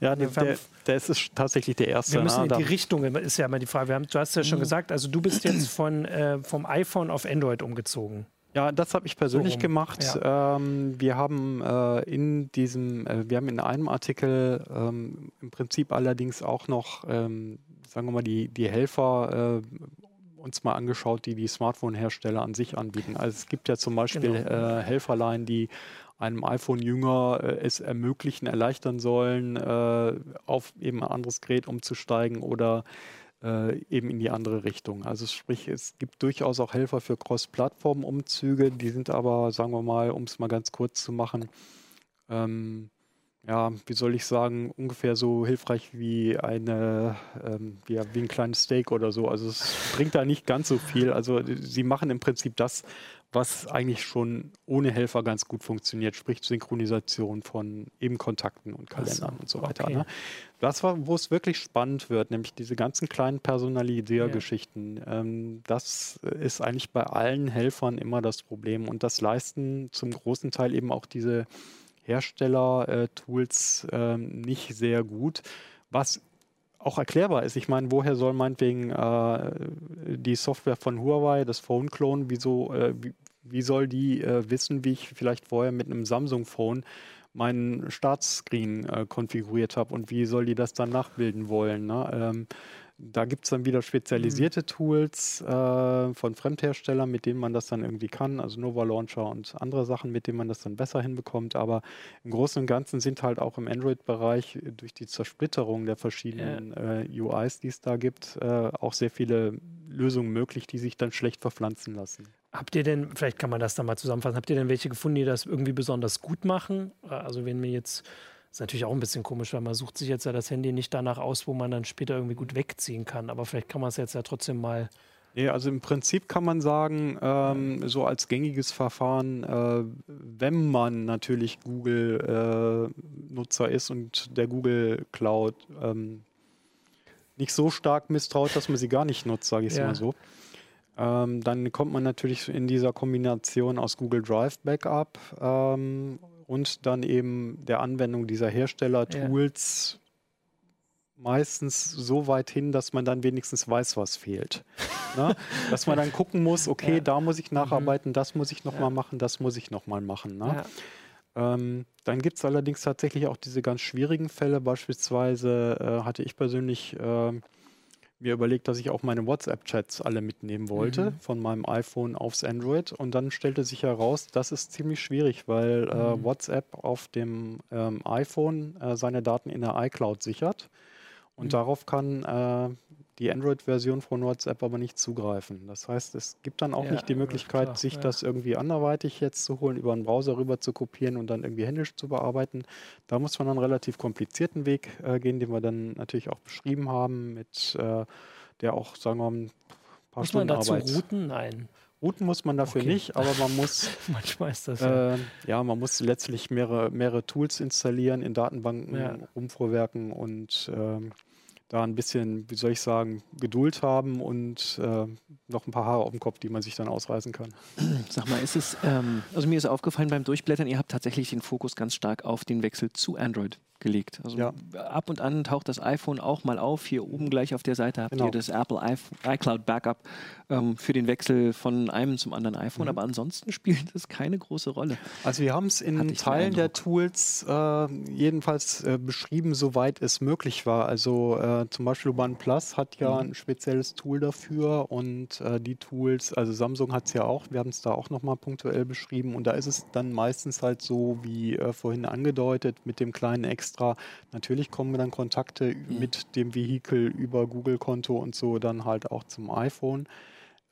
ja, der, der, der, ist tatsächlich der erste. Wir müssen in die Richtung, ist ja immer die Frage. Haben, du hast ja schon mhm. gesagt, also du bist jetzt von, äh, vom iPhone auf Android umgezogen. Ja, das habe ich persönlich so gemacht. Ja. Ähm, wir haben äh, in diesem, äh, wir haben in einem Artikel ähm, im Prinzip allerdings auch noch, ähm, sagen wir mal, die, die Helfer äh, uns mal angeschaut, die die Smartphone-Hersteller an sich anbieten. Also es gibt ja zum Beispiel genau. Äh, Helferlein, die einem iPhone-Jünger äh, es ermöglichen, erleichtern sollen, äh, auf eben ein anderes Gerät umzusteigen oder äh, eben in die andere Richtung. Also sprich, es gibt durchaus auch Helfer für Cross-Plattform-Umzüge, die sind aber, sagen wir mal, um es mal ganz kurz zu machen, ähm, ja, wie soll ich sagen, ungefähr so hilfreich wie eine, ähm, ja, wie ein kleines Steak oder so. Also es bringt da nicht ganz so viel. Also sie machen im Prinzip das, was eigentlich schon ohne Helfer ganz gut funktioniert, sprich Synchronisation von eben Kontakten und Kalendern so, und so weiter. Okay. Ne? Das war, wo es wirklich spannend wird, nämlich diese ganzen kleinen Personalisiergeschichten. Ja. Ähm, das ist eigentlich bei allen Helfern immer das Problem und das leisten zum großen Teil eben auch diese Hersteller-Tools äh, nicht sehr gut. Was auch erklärbar ist. Ich meine, woher soll meinetwegen äh, die Software von Huawei, das Phone Clone, wieso, äh, wie, soll die äh, wissen, wie ich vielleicht vorher mit einem Samsung Phone meinen Startscreen äh, konfiguriert habe und wie soll die das dann nachbilden wollen? Ne? Ähm, da gibt es dann wieder spezialisierte mhm. Tools äh, von Fremdherstellern, mit denen man das dann irgendwie kann, also Nova Launcher und andere Sachen, mit denen man das dann besser hinbekommt. Aber im Großen und Ganzen sind halt auch im Android-Bereich durch die Zersplitterung der verschiedenen ja. äh, UIs, die es da gibt, äh, auch sehr viele Lösungen möglich, die sich dann schlecht verpflanzen lassen. Habt ihr denn, vielleicht kann man das da mal zusammenfassen, habt ihr denn welche gefunden, die das irgendwie besonders gut machen? Also wenn mir jetzt ist natürlich auch ein bisschen komisch, weil man sucht sich jetzt ja das Handy nicht danach aus, wo man dann später irgendwie gut wegziehen kann. Aber vielleicht kann man es jetzt ja trotzdem mal. Nee, also im Prinzip kann man sagen, ähm, so als gängiges Verfahren, äh, wenn man natürlich Google-Nutzer äh, ist und der Google Cloud ähm, nicht so stark misstraut, dass man sie gar nicht nutzt, sage ich es ja. mal so. Ähm, dann kommt man natürlich in dieser Kombination aus Google Drive Backup ähm, und dann eben der Anwendung dieser Hersteller-Tools ja. meistens so weit hin, dass man dann wenigstens weiß, was fehlt. ne? Dass man dann gucken muss, okay, ja. da muss ich nacharbeiten, mhm. das muss ich nochmal ja. machen, das muss ich nochmal machen. Ne? Ähm, dann gibt es allerdings tatsächlich auch diese ganz schwierigen Fälle. Beispielsweise äh, hatte ich persönlich äh, mir überlegt, dass ich auch meine WhatsApp-Chats alle mitnehmen wollte, mhm. von meinem iPhone aufs Android. Und dann stellte sich heraus, das ist ziemlich schwierig, weil äh, mhm. WhatsApp auf dem ähm, iPhone äh, seine Daten in der iCloud sichert. Und mhm. darauf kann äh, die Android-Version von WhatsApp aber nicht zugreifen. Das heißt, es gibt dann auch ja, nicht die Möglichkeit, klar, sich ja. das irgendwie anderweitig jetzt zu holen, über einen Browser rüber zu kopieren und dann irgendwie händisch zu bearbeiten. Da muss man einen relativ komplizierten Weg äh, gehen, den wir dann natürlich auch beschrieben haben, mit äh, der auch, sagen wir mal, ein paar muss Stunden man dazu Arbeit. routen? Nein. Routen muss man dafür okay. nicht, aber man muss manchmal ist das ja. Äh, ja, man muss letztlich mehrere, mehrere Tools installieren, in Datenbanken ja. rumvorwerken und ähm, da ein bisschen, wie soll ich sagen, Geduld haben und äh, noch ein paar Haare auf dem Kopf, die man sich dann ausreißen kann. Sag mal, ist es, ähm, also mir ist aufgefallen beim Durchblättern, ihr habt tatsächlich den Fokus ganz stark auf den Wechsel zu Android gelegt. Also ja. ab und an taucht das iPhone auch mal auf. Hier oben gleich auf der Seite habt genau. ihr das Apple iCloud Backup ähm, für den Wechsel von einem zum anderen iPhone. Mhm. Aber ansonsten spielt das keine große Rolle. Also wir haben es in Teilen der Tools äh, jedenfalls äh, beschrieben, soweit es möglich war. Also äh, zum Beispiel OnePlus hat ja mhm. ein spezielles Tool dafür und äh, die Tools, also Samsung hat es ja auch, wir haben es da auch nochmal punktuell beschrieben und da ist es dann meistens halt so, wie äh, vorhin angedeutet, mit dem kleinen Extra extra. Natürlich kommen dann Kontakte mhm. mit dem Vehikel über Google-Konto und so dann halt auch zum iPhone.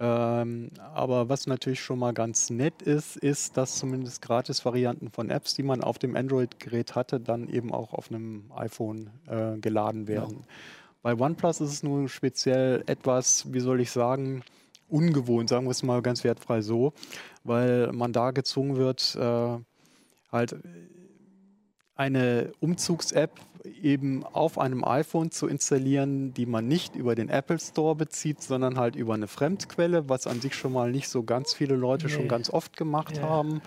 Ähm, aber was natürlich schon mal ganz nett ist, ist, dass zumindest Gratis-Varianten von Apps, die man auf dem Android-Gerät hatte, dann eben auch auf einem iPhone äh, geladen werden. Ja. Bei OnePlus ist es nun speziell etwas, wie soll ich sagen, ungewohnt, sagen wir es mal ganz wertfrei so, weil man da gezwungen wird, äh, halt eine Umzugs-App eben auf einem iPhone zu installieren, die man nicht über den Apple Store bezieht, sondern halt über eine Fremdquelle, was an sich schon mal nicht so ganz viele Leute nee. schon ganz oft gemacht ja. haben.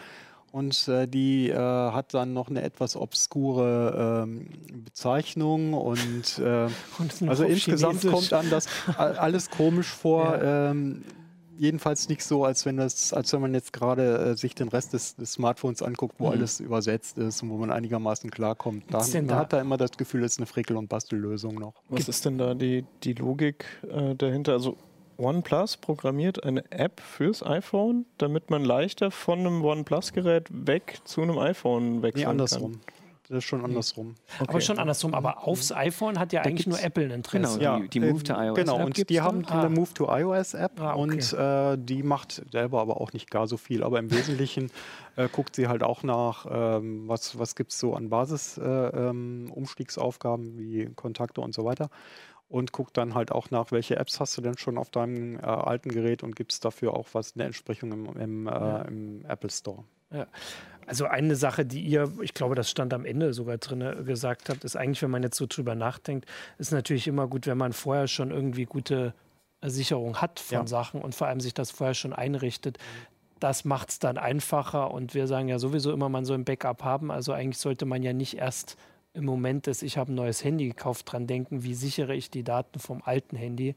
Und äh, die äh, hat dann noch eine etwas obskure ähm, Bezeichnung und, äh, und also insgesamt kommt dann das alles komisch vor. Ja. Ähm, jedenfalls nicht so, als wenn das, als wenn man jetzt gerade äh, sich den Rest des, des Smartphones anguckt, wo mhm. alles übersetzt ist und wo man einigermaßen klarkommt. Da, man da? hat da immer das Gefühl, es ist eine Frickel- und Bastellösung noch. Was ist denn da die, die Logik äh, dahinter? Also OnePlus programmiert eine App fürs iPhone, damit man leichter von einem OnePlus-Gerät weg zu einem iPhone wechseln nee, andersrum. kann. Das ist schon andersrum. Aber schon andersrum. Aber aufs iPhone hat ja eigentlich nur Apple ein Interesse. Genau, die, die Move to iOS Genau, App und die dann? haben Ah. eine Move to iOS App Ah, okay. und äh, die macht selber aber auch nicht gar so viel. Aber im Wesentlichen äh, guckt sie halt auch nach, ähm, was, was gibt es so an Basis-Umstiegsaufgaben ähm, Umstiegsaufgaben wie Kontakte und so weiter. Und guckt dann halt auch nach, welche Apps hast du denn schon auf deinem äh, alten Gerät und gibt es dafür auch was, eine Entsprechung im, im, äh, im Apple Store. Also eine Sache, die ihr, ich glaube, das stand am Ende sogar drin, gesagt habt, ist eigentlich, wenn man jetzt so drüber nachdenkt, ist natürlich immer gut, wenn man vorher schon irgendwie gute Sicherung hat von Ja. Sachen und vor allem sich das vorher schon einrichtet. Das macht es dann einfacher und wir sagen ja sowieso immer, man soll ein Backup haben. Also eigentlich sollte man ja nicht erst im Moment des, ich habe ein neues Handy gekauft, dran denken, wie sichere ich die Daten vom alten Handy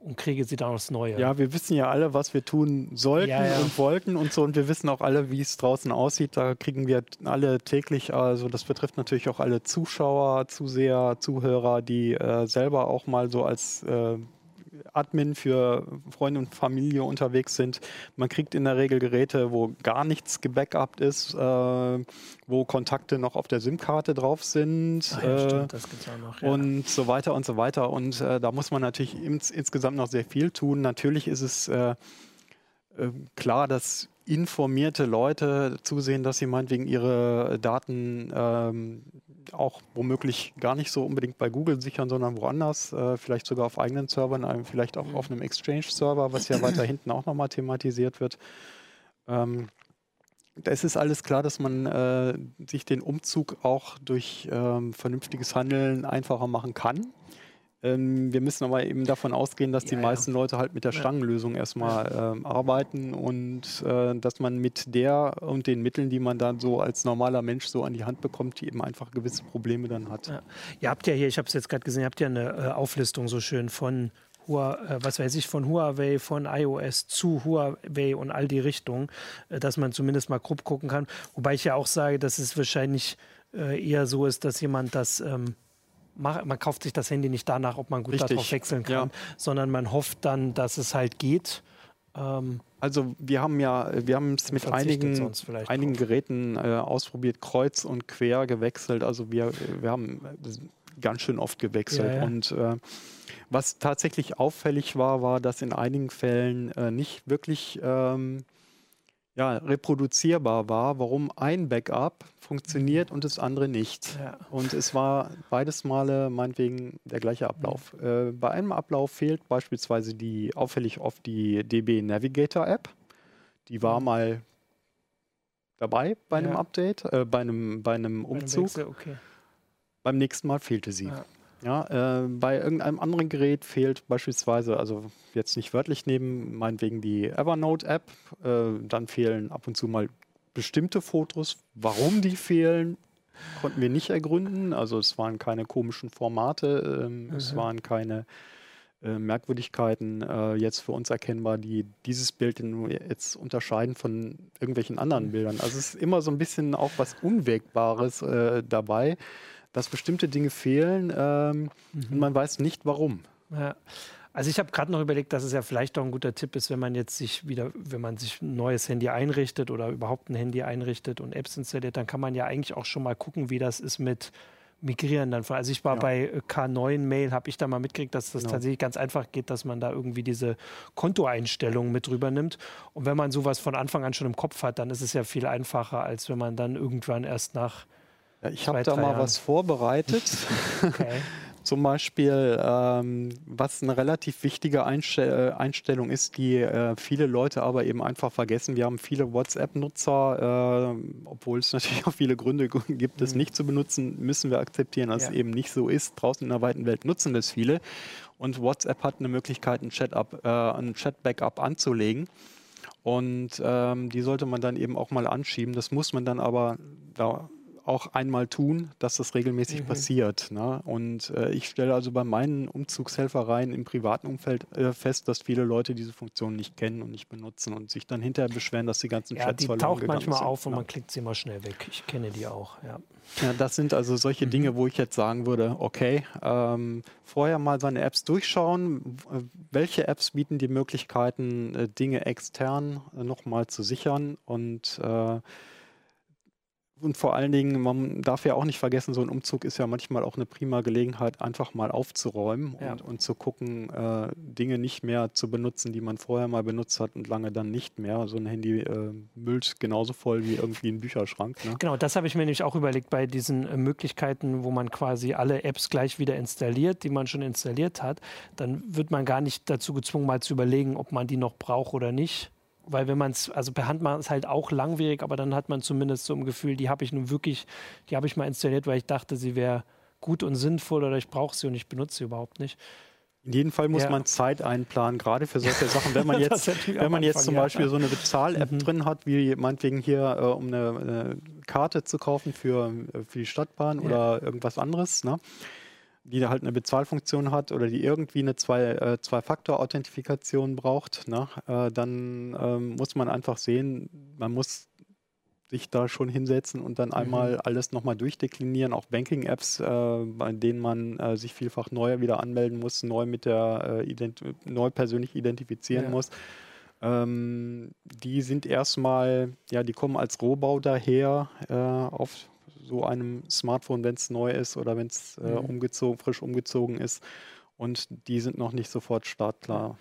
und kriege sie dann aufs neue. Ja, wir wissen ja alle, was wir tun sollten Ja, ja. und wollten und so. Und wir wissen auch alle, wie es draußen aussieht. Da kriegen wir alle täglich, also das betrifft natürlich auch alle Zuschauer, Zuseher, Zuhörer, die äh, selber auch mal so als äh, Admin für Freunde und Familie unterwegs sind. Man kriegt in der Regel Geräte, wo gar nichts gebackupt ist, äh, wo Kontakte noch auf der SIM-Karte drauf sind. Ach ja, äh, stimmt, das gibt's auch noch. Ja. und so weiter und so weiter. Und äh, da muss man natürlich ins, insgesamt noch sehr viel tun. Natürlich ist es äh, äh, klar, dass informierte Leute zusehen, dass sie meinetwegen ihre Daten ähm, auch womöglich gar nicht so unbedingt bei Google sichern, sondern woanders, äh, vielleicht sogar auf eigenen Servern, einem- vielleicht auch auf einem Exchange-Server, was ja weiter hinten auch nochmal thematisiert wird. Ähm, es ist alles klar, dass man äh, sich den Umzug auch durch ähm, vernünftiges Handeln einfacher machen kann. Ähm, wir müssen aber eben davon ausgehen, dass die Ja, ja. meisten Leute halt mit der Ja. Stangenlösung erstmal ähm, arbeiten und äh, dass man mit der und den Mitteln, die man dann so als normaler Mensch so an die Hand bekommt, die eben einfach gewisse Probleme dann hat. Ja. Ihr habt ja hier, ich habe es jetzt gerade gesehen, ihr habt ja eine äh, Auflistung so schön von äh, was weiß ich, von Huawei, von iOS zu Huawei und all die Richtungen, äh, dass man zumindest mal grob gucken kann. Wobei ich ja auch sage, dass es wahrscheinlich äh, eher so ist, dass jemand das ähm. Man kauft sich das Handy nicht danach, ob man gut Richtig. darauf wechseln kann, Ja. sondern man hofft dann, dass es halt geht. Ähm, Also wir haben ja, wir haben es mit einigen, einigen drauf. Geräten äh, ausprobiert, kreuz und quer gewechselt. Also wir, wir haben äh, ganz schön oft gewechselt. Ja, ja. Und äh, was tatsächlich auffällig war, war, dass in einigen Fällen äh, nicht wirklich ähm, ja, reproduzierbar war, warum ein Backup funktioniert und das andere nicht. ja. Und es war beides Male meinetwegen der gleiche Ablauf. Äh, bei einem Ablauf fehlt beispielsweise die auffällig oft die DB Navigator App. Die war mal dabei bei einem Ja. Update, äh, bei einem, bei einem Bei einem Umzug. Wechsel, okay. Beim nächsten Mal fehlte sie. Ja. Ja, äh, bei irgendeinem anderen Gerät fehlt beispielsweise, also jetzt nicht wörtlich nehmen, meinetwegen die Evernote-App. Äh, dann fehlen ab und zu mal bestimmte Fotos. Warum die fehlen, konnten wir nicht ergründen. Also es waren keine komischen Formate, ähm, es Mhm. waren keine äh, Merkwürdigkeiten äh, jetzt für uns erkennbar, die dieses Bild jetzt unterscheiden von irgendwelchen anderen Bildern. Also es ist immer so ein bisschen auch was Unwägbares äh, dabei, dass bestimmte Dinge fehlen ähm, und man weiß nicht warum. Ja. Also ich habe gerade noch überlegt, dass es ja vielleicht auch ein guter Tipp ist, wenn man jetzt sich wieder, wenn man sich ein neues Handy einrichtet oder überhaupt ein Handy einrichtet und Apps installiert, dann kann man ja eigentlich auch schon mal gucken, wie das ist mit Migrieren dann. von- Also ich war Ja. bei äh, K9 Mail, habe ich da mal mitgekriegt, dass das Genau. tatsächlich ganz einfach geht, dass man da irgendwie diese Kontoeinstellungen mit drüber nimmt. Und wenn man sowas von Anfang an schon im Kopf hat, dann ist es ja viel einfacher, als wenn man dann irgendwann erst nach, Ja, ich habe da mal Jahren. was vorbereitet. okay, Zum Beispiel, ähm, was eine relativ wichtige Einstell äh, Einstellung ist, die äh, viele Leute aber eben einfach vergessen. Wir haben viele WhatsApp-Nutzer, äh, obwohl es natürlich auch viele Gründe gibt, es nicht zu benutzen, müssen wir akzeptieren, dass Ja. es eben nicht so ist. Draußen in der weiten Welt nutzen das viele. Und WhatsApp hat eine Möglichkeit, ein äh, ein Chat-Backup anzulegen. Und ähm, die sollte man dann eben auch mal anschieben. Das muss man dann aber da auch einmal tun, dass das regelmäßig passiert. Ne? Und äh, ich stelle also bei meinen Umzugshelfereien im privaten Umfeld äh, fest, dass viele Leute diese Funktion nicht kennen und nicht benutzen und sich dann hinterher beschweren, dass die ganzen ja, Chats die verloren taucht gegangen manchmal sind. auf und ja. man klickt sie immer schnell weg. Ich kenne die auch, ja. Ja, das sind also solche Mhm. Dinge, wo ich jetzt sagen würde, okay, ähm, vorher mal seine Apps durchschauen. Welche Apps bieten die Möglichkeiten, äh, Dinge extern äh, nochmal zu sichern und äh, Und vor allen Dingen, man darf ja auch nicht vergessen, so ein Umzug ist ja manchmal auch eine prima Gelegenheit, einfach mal aufzuräumen Ja. und, und zu gucken, äh, Dinge nicht mehr zu benutzen, die man vorher mal benutzt hat und lange dann nicht mehr. So ein Handy äh, müllt genauso voll wie irgendwie ein Bücherschrank. Ne? Genau, das habe ich mir nämlich auch überlegt bei diesen äh, Möglichkeiten, wo man quasi alle Apps gleich wieder installiert, die man schon installiert hat. Dann wird man gar nicht dazu gezwungen, mal zu überlegen, ob man die noch braucht oder nicht. Weil wenn man es, also per Hand macht es halt auch langwierig, aber dann hat man zumindest so ein Gefühl, die habe ich nun wirklich, die habe ich mal installiert, weil ich dachte, sie wäre gut und sinnvoll oder ich brauche sie und ich benutze sie überhaupt nicht. In jedem Fall muss Ja. man Zeit einplanen, gerade für solche Sachen. Wenn man jetzt, wenn man jetzt zum ja. Beispiel so eine Bezahl-App Mhm. drin hat, wie meinetwegen hier, äh, um eine, eine Karte zu kaufen für, äh, für die Stadtbahn Ja. oder irgendwas anderes, ne? Die da halt eine Bezahlfunktion hat oder die irgendwie eine zwei, äh, Zwei-Faktor-Authentifikation braucht, ne? äh, dann ähm, muss man einfach sehen, man muss sich da schon hinsetzen und dann einmal alles nochmal durchdeklinieren, auch Banking-Apps, äh, bei denen man äh, sich vielfach neu wieder anmelden muss, neu mit der äh, ident neu persönlich identifizieren Ja. muss. Ähm, die sind erstmal, ja, die kommen als Rohbau daher äh, auf so einem Smartphone, wenn es neu ist oder wenn es äh, Mhm. umgezogen, frisch umgezogen ist. Und die sind noch nicht sofort startklar.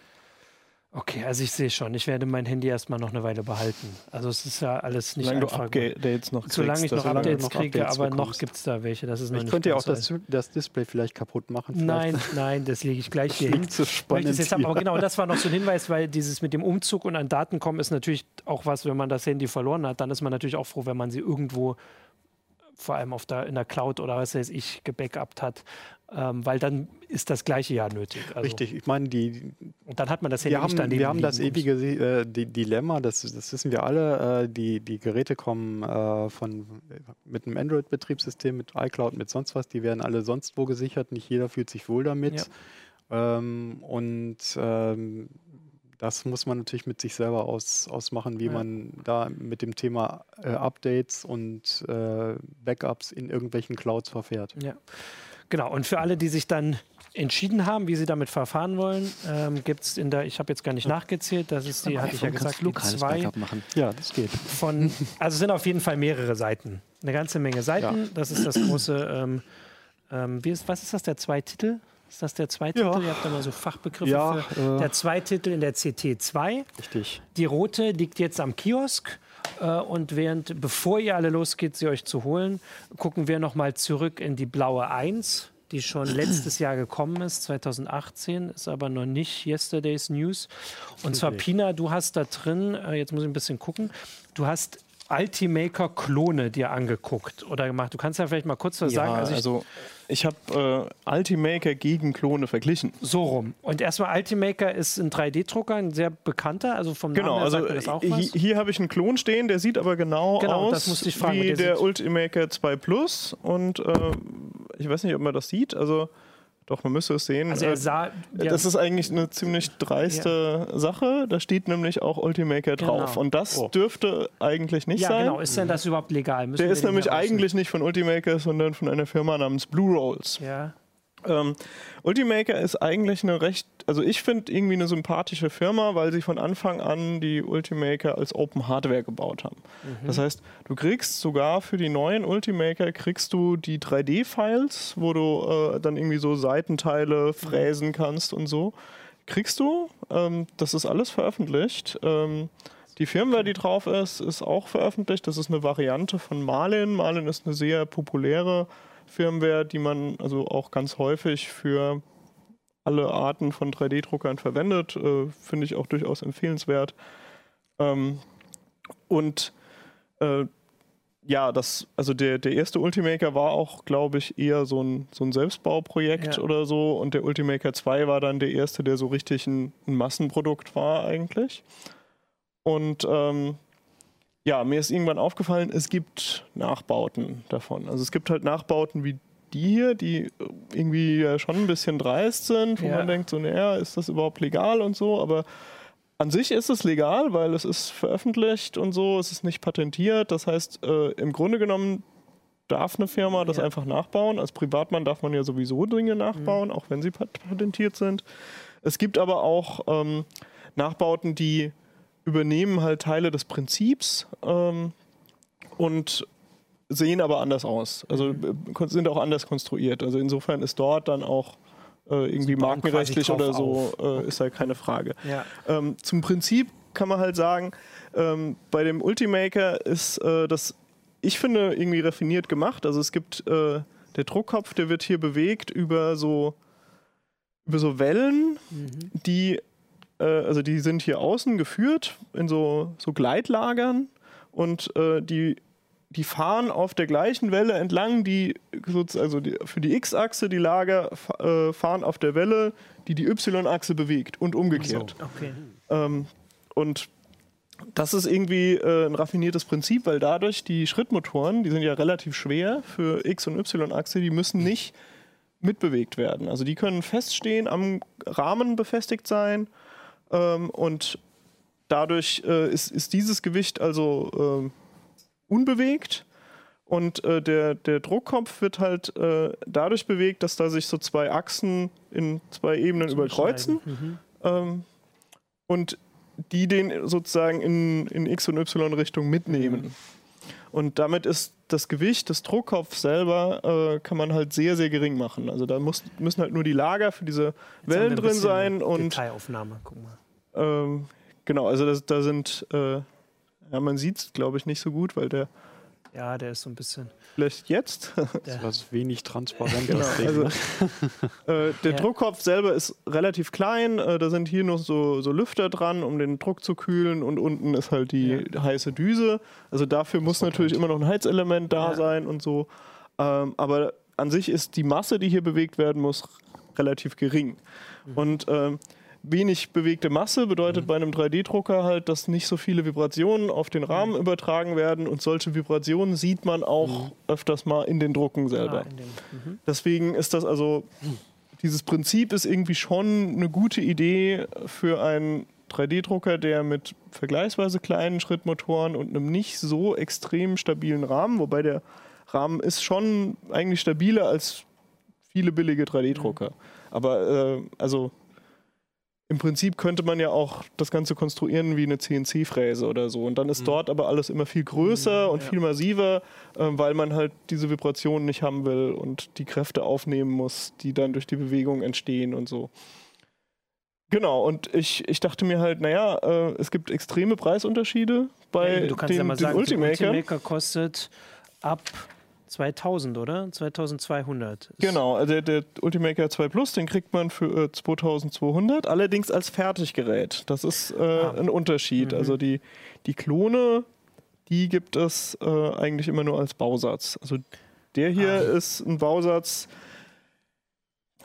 Okay, also ich sehe schon, ich werde mein Handy erstmal noch eine Weile behalten. Also es ist ja alles nicht Solange du einfach. Updates noch kriegst. Solange ich noch du Updates noch kriege, Updates aber noch bekommst. gibt es da welche. Das ist noch Ich nicht könnte ja auch das, das Display vielleicht kaputt machen. Nein, nein, das lege ich gleich hier hin. Ich möchte spannend. es jetzt haben, hier. aber genau, das war noch so ein Hinweis, weil dieses mit dem Umzug und an Daten kommen ist natürlich auch was, wenn man das Handy verloren hat, dann ist man natürlich auch froh, wenn man sie irgendwo vor allem auf der, in der Cloud oder was weiß ich gebackupt hat, ähm, weil dann ist das gleiche ja nötig. Also, Richtig, ich meine, die, Und dann hat man das Handy haben, nicht wir haben das ewige äh, Di- Dilemma, das, das wissen wir alle. Äh, die, die Geräte kommen äh, von, mit einem Android-Betriebssystem, mit iCloud, mit sonst was. Die werden alle sonst wo gesichert. Nicht jeder fühlt sich wohl damit. Ähm, und ähm, das muss man natürlich mit sich selber aus, ausmachen, wie Ja. man da mit dem Thema äh, Updates und äh, Backups in irgendwelchen Clouds verfährt. Ja, genau. Und für alle, die sich dann entschieden haben, wie sie damit verfahren wollen, ähm, gibt es in der, ich habe jetzt gar nicht nachgezählt, das ist die, hatte ich ja gesagt, du die zwei Backup machen. Ja, das geht. von, also es sind auf jeden Fall mehrere Seiten. Eine ganze Menge Seiten. Das ist das große, ähm, ähm, wie ist, was ist das, der Zweititel? Ist das der Zweititel? Ja. Ihr habt da mal so Fachbegriffe Ja, für. äh, Der Zweititel in der CT2. richtig. Die rote liegt jetzt am Kiosk. Äh, und während, bevor ihr alle losgeht, sie euch zu holen, gucken wir nochmal zurück in die blaue 1, die schon letztes Jahr gekommen ist, 2018, ist aber noch nicht Yesterday's News. Und zwar. Pina, du hast da drin, äh, jetzt muss ich ein bisschen gucken, du hast Ultimaker-Klone dir angeguckt oder gemacht. Du kannst ja vielleicht mal kurz was Ja, sagen. Also ich, also ich habe äh, Ultimaker gegen Klone verglichen. so rum. Und erstmal, Ultimaker ist ein 3D-Drucker, ein sehr bekannter, also vom Namen Genau, her also sagt das auch was. hier habe ich einen Klon stehen, der sieht aber genau, Genau, aus das musste ich fragen, wie der der, Ultimaker 2 Plus und äh, ich weiß nicht, ob man das sieht, also doch, man müsste es sehen. Also Äh, er sah, ja, Das ist eigentlich eine ziemlich dreiste Sache. Da steht nämlich auch Ultimaker drauf. Genau. Und das Oh. dürfte eigentlich nicht ja sein. genau, ist denn das überhaupt legal? Müssen Der ist nämlich eigentlich nicht von Ultimaker, sondern von einer Firma namens Blue Rolls. Ja, Ähm, Ultimaker ist eigentlich eine recht, also ich finde irgendwie eine sympathische Firma, weil sie von Anfang an die Ultimaker als Open Hardware gebaut haben. Mhm. Das heißt, du kriegst sogar für die neuen Ultimaker kriegst du die 3D-Files, wo du äh, dann irgendwie so Seitenteile fräsen kannst und so. Kriegst du. Ähm, das ist alles veröffentlicht. Ähm, die Firmware, die drauf ist, ist auch veröffentlicht. Das ist eine Variante von Marlin. Marlin ist eine sehr populäre Firmware, die man also auch ganz häufig für alle Arten von 3D-Druckern verwendet. Äh, Finde ich auch durchaus empfehlenswert. Ähm, und äh, ja, das, also der, der erste Ultimaker war auch, glaube ich, eher so ein, so ein Selbstbauprojekt Ja. oder so. Und der Ultimaker 2 war dann der erste, der so richtig ein, ein Massenprodukt war eigentlich. Und ähm, ja, mir ist irgendwann aufgefallen, es gibt Nachbauten davon. Also es gibt halt Nachbauten wie die hier, die irgendwie schon ein bisschen dreist sind, wo Ja. man denkt, so, naja, ist das überhaupt legal und so, aber an sich ist es legal, weil es ist veröffentlicht und so, es ist nicht patentiert. Das heißt, äh, im Grunde genommen darf eine Firma das Ja. einfach nachbauen. Als Privatmann darf man ja sowieso Dinge nachbauen, auch wenn sie pat patentiert sind. Es gibt aber auch ähm, Nachbauten, die übernehmen halt Teile des Prinzips ähm, und sehen aber anders aus. Also äh, sind auch anders konstruiert. Also insofern ist dort dann auch äh, irgendwie markenrechtlich oder so, äh, ist halt keine Frage. Ja. Ähm, zum Prinzip kann man halt sagen, ähm, bei dem Ultimaker ist äh, das, ich finde, irgendwie raffiniert gemacht. Also es gibt äh, der Druckkopf, der wird hier bewegt über so, über so Wellen, Mhm. die, äh, also die sind hier außen geführt in so, so Gleitlagern und äh, die, die fahren auf der gleichen Welle entlang, die, also die, für die X-Achse, die Lager äh, fahren auf der Welle, die die Y-Achse bewegt und umgekehrt. Okay. Ähm, und das ist irgendwie äh, ein raffiniertes Prinzip, weil dadurch die Schrittmotoren, die sind ja relativ schwer für X- und Y-Achse, die müssen nicht mitbewegt werden. Also die können feststehen, am Rahmen befestigt sein ähm, und dadurch äh, ist, ist dieses Gewicht also ähm, unbewegt und äh, der, der Druckkopf wird halt äh, dadurch bewegt, dass da sich so zwei Achsen in zwei Ebenen überkreuzen Mhm. ähm, und die den sozusagen in, in X- und Y-Richtung mitnehmen. Und damit ist das Gewicht des Druckkopfs selber, äh, kann man halt sehr, sehr gering machen. Also da muss, müssen halt nur die Lager für diese Jetzt Wellen drin sein und Detailaufnahme, guck mal. ähm, genau, also das, da sind, äh, ja, man sieht es glaube ich nicht so gut, weil der Ja, der ist so ein bisschen. vielleicht jetzt Das ist wenig transparent. Genau, also-? Äh, der Ja. Druckkopf selber ist relativ klein. Äh, da sind hier noch so, so Lüfter dran, um den Druck zu kühlen. Und unten ist halt die heiße Düse. Also dafür muss natürlich immer noch ein Heizelement da Ja. sein und so. Ähm, aber an sich ist die Masse, die hier bewegt werden muss, relativ gering. Mhm. Und ähm, wenig bewegte Masse bedeutet Mhm. bei einem 3D-Drucker halt, dass nicht so viele Vibrationen auf den Rahmen Mhm. übertragen werden. Und solche Vibrationen sieht man auch öfters mal in den Drucken selber. Ah, in dem, mhm. Deswegen ist das also, dieses Prinzip ist irgendwie schon eine gute Idee für einen 3D-Drucker, der mit vergleichsweise kleinen Schrittmotoren und einem nicht so extrem stabilen Rahmen, wobei der Rahmen ist schon eigentlich stabiler als viele billige 3D-Drucker. Aber äh, also im Prinzip könnte man ja auch das Ganze konstruieren wie eine CNC-Fräse oder so. Und dann ist dort aber alles immer viel größer und viel massiver, ähm, weil man halt diese Vibrationen nicht haben will und die Kräfte aufnehmen muss, die dann durch die Bewegung entstehen und so. Genau, und ich, ich dachte mir halt, naja, äh, es gibt extreme Preisunterschiede bei du kannst den, ja mal den sagen, Ultimakern. der Ultimaker kostet ab 2000, oder? 2200. Ist- Genau, also der, der Ultimaker 2 Plus, den kriegt man für äh, 2200, allerdings als Fertiggerät. Das ist äh, Ah. ein Unterschied. Mhm. Also die, die Klone, die gibt es äh, eigentlich immer nur als Bausatz. Also der hier Ah. ist ein Bausatz,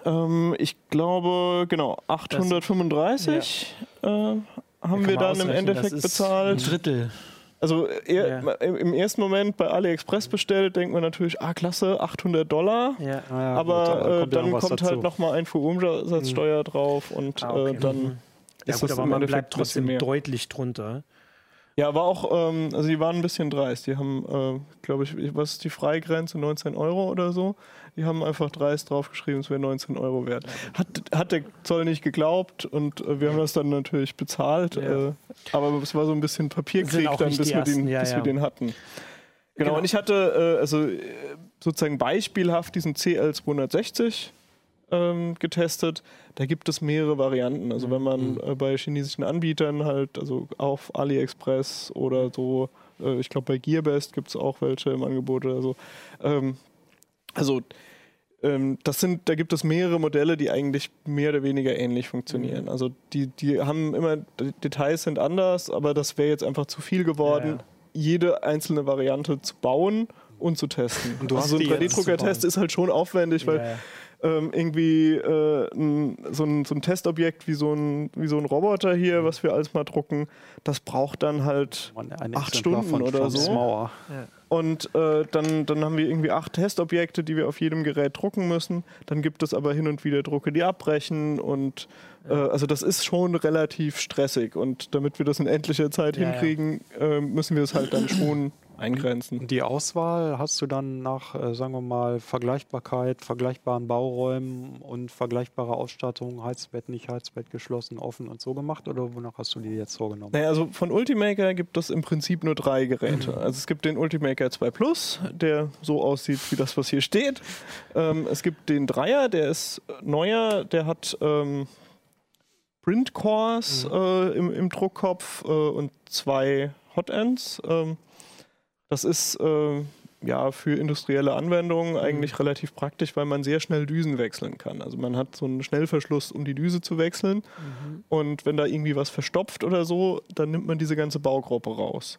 ähm, ich glaube, genau, 835 äh, haben wir dann im Endeffekt das ist bezahlt. Ein Drittel. Also er, Ja. im ersten Moment bei AliExpress bestellt, denkt man natürlich, ah klasse, 800 Dollar. Ja. Ah ja, Aber gut, da äh, dann noch was kommt dazu. halt nochmal ein Fuhrumsatzsteuer drauf und Ah, okay. äh, dann Mhm. Ja, ist gut, das aber im man bleibt trotzdem deutlich drunter. Ja, war auch, ähm, also die waren ein bisschen dreist. Die haben, äh, glaube ich, was ist die Freigrenze? 19 Euro oder so. Die haben einfach dreist draufgeschrieben, es wäre 19 Euro wert. Hat, hat der Zoll nicht geglaubt und äh, wir haben das dann natürlich bezahlt. Ja. Äh, aber es war so ein bisschen Papierkrieg dann, bis, wir den, ja, bis ja. wir den hatten. Genau, Genau. und ich hatte äh, also äh, sozusagen beispielhaft diesen CL260 ähm, getestet. Da gibt es mehrere Varianten. Also wenn man äh, bei chinesischen Anbietern halt, also auf AliExpress oder so, äh, ich glaube bei Gearbest gibt es auch welche im Angebot oder so. Ähm, also ähm, das sind, da gibt es mehrere Modelle, die eigentlich mehr oder weniger ähnlich funktionieren. Also die, die haben immer, die Details sind anders, aber das wäre jetzt einfach zu viel geworden, Ja, jede einzelne Variante zu bauen und zu testen. Und du also so hast ein jetzt zu 3D-Drucker-Test bauen. ist halt schon aufwendig, weil ja. Ähm, irgendwie äh, ein, so, ein, so ein Testobjekt wie so ein, wie so ein Roboter hier, was wir alles mal drucken, das braucht dann halt Mann, ein acht Stunden von oder Trumps so. Mauer. Und äh, dann, dann haben wir irgendwie acht Testobjekte, die wir auf jedem Gerät drucken müssen. Dann gibt es aber hin und wieder Drucke, die abbrechen. Und äh, also das ist schon relativ stressig. Und damit wir das in endlicher Zeit Ja, hinkriegen, äh, müssen wir es halt dann schon eingrenzen. Die Auswahl hast du dann nach, äh, sagen wir mal, Vergleichbarkeit, vergleichbaren Bauräumen und vergleichbarer Ausstattung, Heizbett, nicht Heizbett, geschlossen, offen und so gemacht? Oder wonach hast du die jetzt vorgenommen? Naja, also von Ultimaker gibt es im Prinzip nur drei Geräte. Also es gibt den Ultimaker 2 Plus, der so aussieht wie das, was hier steht. Ähm, es gibt den Dreier, der ist neuer, der hat ähm, Print Cores äh, im, im Druckkopf äh, und zwei Hotends. Ähm, das ist äh, ja für industrielle Anwendungen eigentlich relativ praktisch, weil man sehr schnell Düsen wechseln kann. Also man hat so einen Schnellverschluss, um die Düse zu wechseln. Und wenn da irgendwie was verstopft oder so, dann nimmt man diese ganze Baugruppe raus.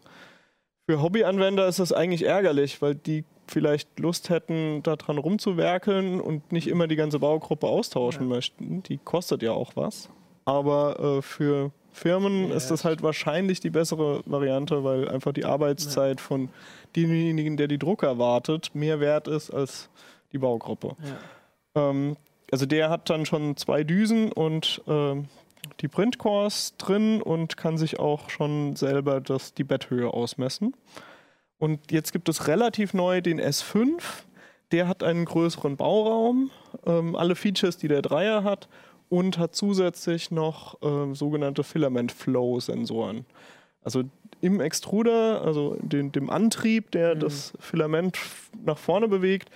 Für Hobbyanwender ist das eigentlich ärgerlich, weil die vielleicht Lust hätten, daran rumzuwerkeln und nicht immer die ganze Baugruppe austauschen möchten. Die kostet ja auch was. Aber äh, für Firmen Ja, ist das halt wahrscheinlich die bessere Variante, weil einfach die Arbeitszeit von demjenigen, der die Drucker wartet, mehr wert ist als die Baugruppe. Ähm, also der hat dann schon zwei Düsen und ähm, die Printcores drin und kann sich auch schon selber das, die Betthöhe ausmessen. Und jetzt gibt es relativ neu den S5. Der hat einen größeren Bauraum, ähm, alle Features, die der Dreier hat und hat zusätzlich noch ähm, sogenannte Filament Flow Sensoren. Also im Extruder, also den, dem Antrieb, der das Filament nach vorne bewegt,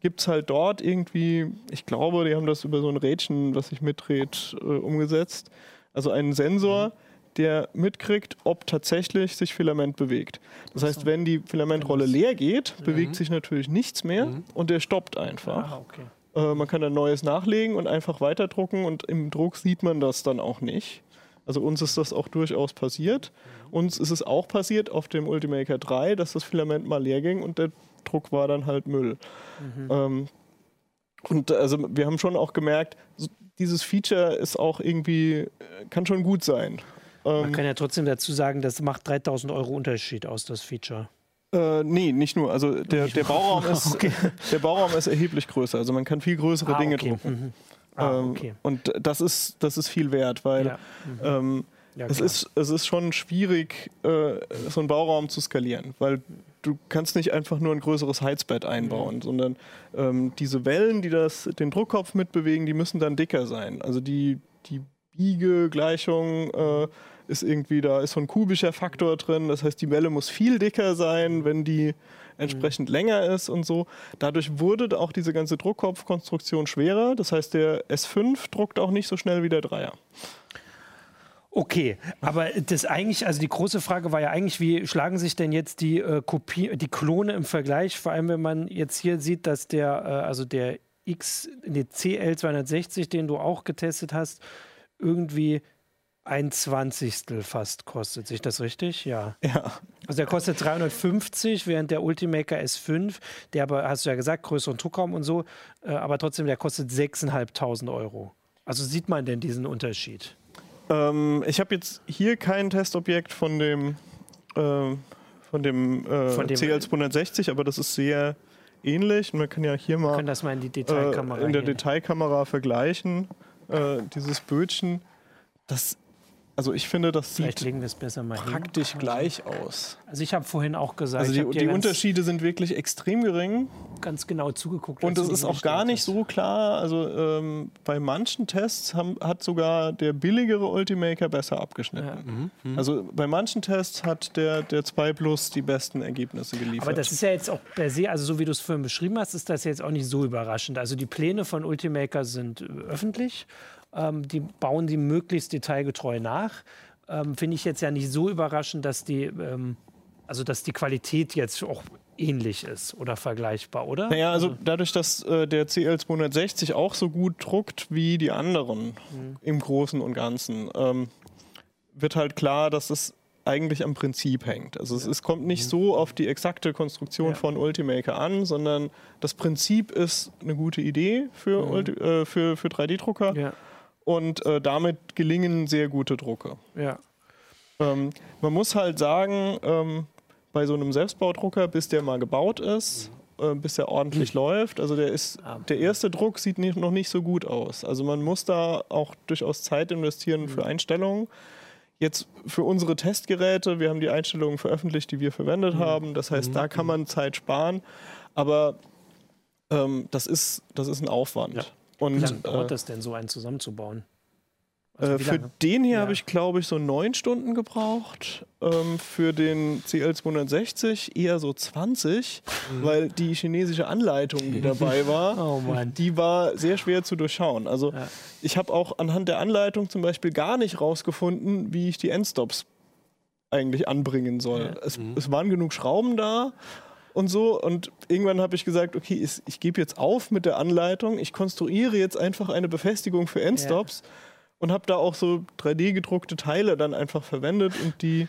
gibt es halt dort irgendwie, ich glaube, die haben das über so ein Rädchen, was sich mitdreht, äh, umgesetzt. Also einen Sensor, der mitkriegt, ob tatsächlich sich Filament bewegt. Das heißt, wenn die Filamentrolle leer geht, bewegt sich natürlich nichts mehr und der stoppt einfach. Ah, okay. Äh, man kann dann Neues nachlegen und einfach weiterdrucken und im Druck sieht man das dann auch nicht. Also uns ist das auch durchaus passiert. Uns ist es auch passiert auf dem Ultimaker 3, dass das Filament mal leer ging und der Druck war dann halt Müll. Ähm, und also wir haben schon auch gemerkt, dieses Feature ist auch irgendwie, äh, kann schon gut sein. Man Ähm, kann ja trotzdem dazu sagen, das macht 3000 Euro Unterschied aus, das Feature. Äh, nee, nicht nur. Also der, der. Bauraum ist, Okay. der Bauraum ist erheblich größer. Also man kann viel größere Dinge okay. drucken. Mhm. Ah, Ähm, okay. Und das ist, das ist viel wert, weil Ja. ähm, Ja, es, ist, es ist schon schwierig, äh, so einen Bauraum zu skalieren, weil du kannst nicht einfach nur ein größeres Heizbett einbauen, Mhm. sondern ähm, diese Wellen, die das, den Druckkopf mitbewegen, die müssen dann dicker sein. Also die, die Biegegleichung äh, ist irgendwie, da ist so ein kubischer Faktor drin, das heißt, die Welle muss viel dicker sein, wenn die entsprechend länger ist und so. Dadurch wurde auch diese ganze Druckkopfkonstruktion schwerer. Das heißt, der S5 druckt auch nicht so schnell wie der Dreier. Okay, aber das eigentlich, also die große Frage war ja eigentlich, wie schlagen sich denn jetzt die äh, Kopie, die Klone im Vergleich, vor allem wenn man jetzt hier sieht, dass der, äh, also der X, der CL260, den du auch getestet hast, irgendwie ein Zwanzigstel fast kostet. Sich das richtig? Ja. Ja. Also der kostet 350, während der Ultimaker S5, der aber, hast du ja gesagt, größeren Druckraum und so, äh, aber trotzdem, der kostet 6.500 Euro. Also sieht man denn diesen Unterschied? Ähm, ich habe jetzt hier kein Testobjekt von dem, äh, von dem, äh, Von dem- CL260, aber das ist sehr ähnlich. Und man kann ja hier mal können das mal in die äh, Detailkamera in der. Detailkamera vergleichen. Äh, dieses Bötchen, das, also ich finde, das Vielleicht sieht mal hin. praktisch gleich aus. Also ich habe vorhin auch gesagt, Also die, die Unterschiede sind wirklich extrem gering. ganz genau zugeguckt. Und es ist auch gar nicht so klar. Also ähm, bei manchen Tests haben, hat sogar der billigere Ultimaker besser abgeschnitten. Ja. Also bei manchen Tests hat der, der 2 Plus die besten Ergebnisse geliefert. Aber das ist ja jetzt auch per se, also so wie du es vorhin beschrieben hast, ist das jetzt auch nicht so überraschend. Also die Pläne von Ultimaker sind äh, öffentlich. Ähm, die bauen die möglichst detailgetreu nach. Ähm, Finde ich jetzt ja nicht so überraschend, dass die, ähm, also dass die Qualität jetzt auch ähnlich ist oder vergleichbar, oder? naja, also dadurch, dass äh, der CL260 auch so gut druckt wie die anderen im Großen und Ganzen, ähm, wird halt klar, dass es eigentlich am Prinzip hängt. Also es, es kommt nicht so auf die exakte Konstruktion Ja. von Ultimaker an, sondern das Prinzip ist eine gute Idee für, Ulti äh, für, für 3D-Drucker. Ja, und äh, damit gelingen sehr gute Drucke. ja. Ähm, man muss halt sagen, ähm, bei so einem Selbstbaudrucker, bis der mal gebaut ist, äh, bis der ordentlich läuft, also der ist, Ah. der erste Druck sieht nicht, noch nicht so gut aus. Also man muss da auch durchaus Zeit investieren für Einstellungen. Jetzt für unsere Testgeräte, wir haben die Einstellungen veröffentlicht, die wir verwendet haben. Das heißt, da kann man Zeit sparen. Aber ähm, das, ist, das ist ein Aufwand. Ja. Und, Wie lange dauert äh, das denn, so einen zusammenzubauen? Also äh, für den hier Ja. habe ich, glaube ich, so neun Stunden gebraucht. Ähm, für den CL260 eher so 20, weil die chinesische Anleitung, die dabei war, Oh die war sehr schwer zu durchschauen. Also Ja. ich habe auch anhand der Anleitung zum Beispiel gar nicht rausgefunden, wie ich die Endstops eigentlich anbringen soll. Ja. Es, es waren genug Schrauben da und so. Und irgendwann habe ich gesagt, okay, ich, ich gebe jetzt auf mit der Anleitung. Ich konstruiere jetzt einfach eine Befestigung für Endstops und habe da auch so 3D-gedruckte Teile dann einfach verwendet und die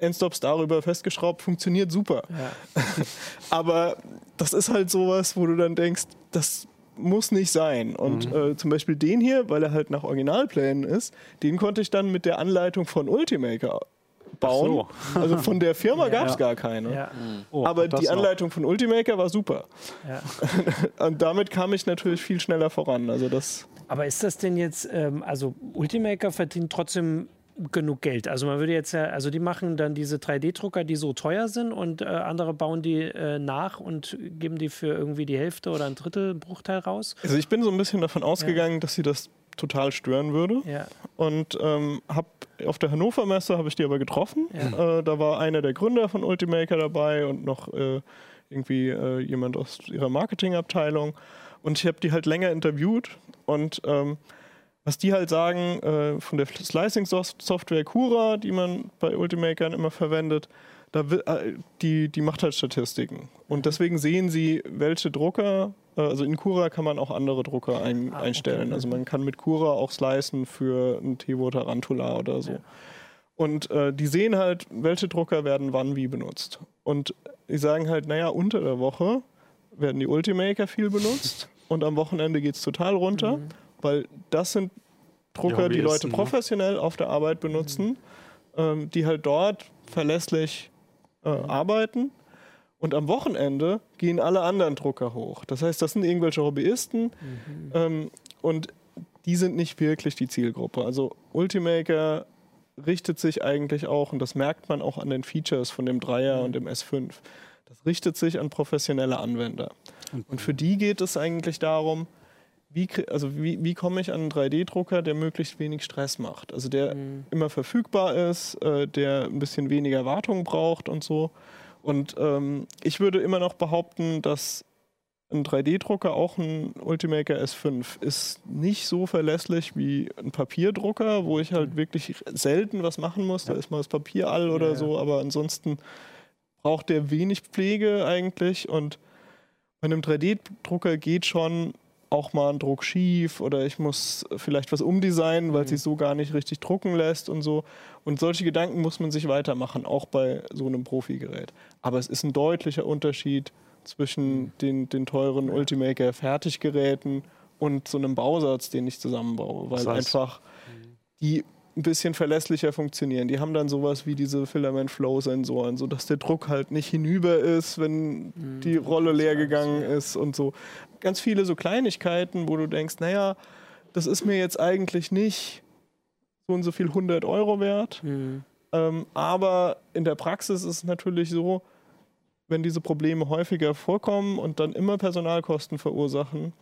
Endstops darüber festgeschraubt. Funktioniert super. Ja. Aber das ist halt sowas, wo du dann denkst, das muss nicht sein. Und äh, zum Beispiel den hier, weil er halt nach Originalplänen ist, den konnte ich dann mit der Anleitung von Ultimaker bauen. Also von der Firma gab es gar keine. Ja. Oh, Aber die noch. Anleitung von Ultimaker war super. Ja. Und damit kam ich natürlich viel schneller voran. Also das Aber ist das denn jetzt, ähm, also Ultimaker verdient trotzdem genug Geld? Also man würde jetzt ja, also die machen dann diese 3D-Drucker, die so teuer sind und äh, andere bauen die äh, nach und geben die für irgendwie die Hälfte oder ein Drittel Bruchteil raus. Also ich bin so ein bisschen davon ausgegangen, dass sie das total stören würde. Ja. Und ähm, hab auf der Hannover Messe habe ich die aber getroffen. Ja. Äh, da war einer der Gründer von Ultimaker dabei und noch äh, irgendwie äh, jemand aus ihrer Marketingabteilung. Und ich habe die halt länger interviewt und ähm, was die halt sagen, äh, von der Slicing-Software Cura, die man bei Ultimakern immer verwendet, da äh, die, die macht halt Statistiken. Und deswegen sehen sie, welche Drucker, äh, also in Cura kann man auch andere Drucker ein, Ah, okay. einstellen. Also man kann mit Cura auch slicen für ein Tevo Tarantula oder so. Ja. Und äh, die sehen halt, welche Drucker werden wann wie benutzt. Und die sagen halt, naja, unter der Woche werden die Ultimaker viel benutzt und am Wochenende geht es total runter, Mhm. weil das sind Drucker, die, Leute Hobbyisten, ne? professionell auf der Arbeit benutzen, ähm, die halt dort verlässlich äh, arbeiten. Und am Wochenende gehen alle anderen Drucker hoch. Das heißt, das sind irgendwelche Hobbyisten ähm, und die sind nicht wirklich die Zielgruppe. Also Ultimaker richtet sich eigentlich auch, und das merkt man auch an den Features von dem Dreier und dem S5, das richtet sich an professionelle Anwender. Und für die geht es eigentlich darum, wie, also wie, wie komme ich an einen 3D-Drucker, der möglichst wenig Stress macht. Also der immer verfügbar ist, äh, der ein bisschen weniger Wartung braucht und so. Und ähm, ich würde immer noch behaupten, dass ein 3D-Drucker, auch ein Ultimaker S5, ist nicht so verlässlich wie ein Papierdrucker, wo ich halt wirklich selten was machen muss. Da ist mal das Papier all oder Ja, ja. so, aber ansonsten braucht der wenig Pflege eigentlich. Und bei einem 3D-Drucker geht schon auch mal ein Druck schief oder ich muss vielleicht was umdesignen, weil es sich so gar nicht richtig drucken lässt und so. Und solche Gedanken muss man sich weitermachen, auch bei so einem Profigerät. Aber es ist ein deutlicher Unterschied zwischen den, den teuren Ultimaker Fertiggeräten und so einem Bausatz, den ich zusammenbaue, weil Das heißt- einfach die ein bisschen verlässlicher funktionieren. Die haben dann sowas wie diese Filament Flow Sensoren, so dass der Druck halt nicht hinüber ist, wenn die Rolle leer gegangen ist und so. Ganz viele so Kleinigkeiten, wo du denkst, naja, das ist mir jetzt eigentlich nicht so und so viel 100 Euro wert. Mhm. Ähm, aber in der Praxis ist es natürlich so, wenn diese Probleme häufiger vorkommen und dann immer Personalkosten verursachen,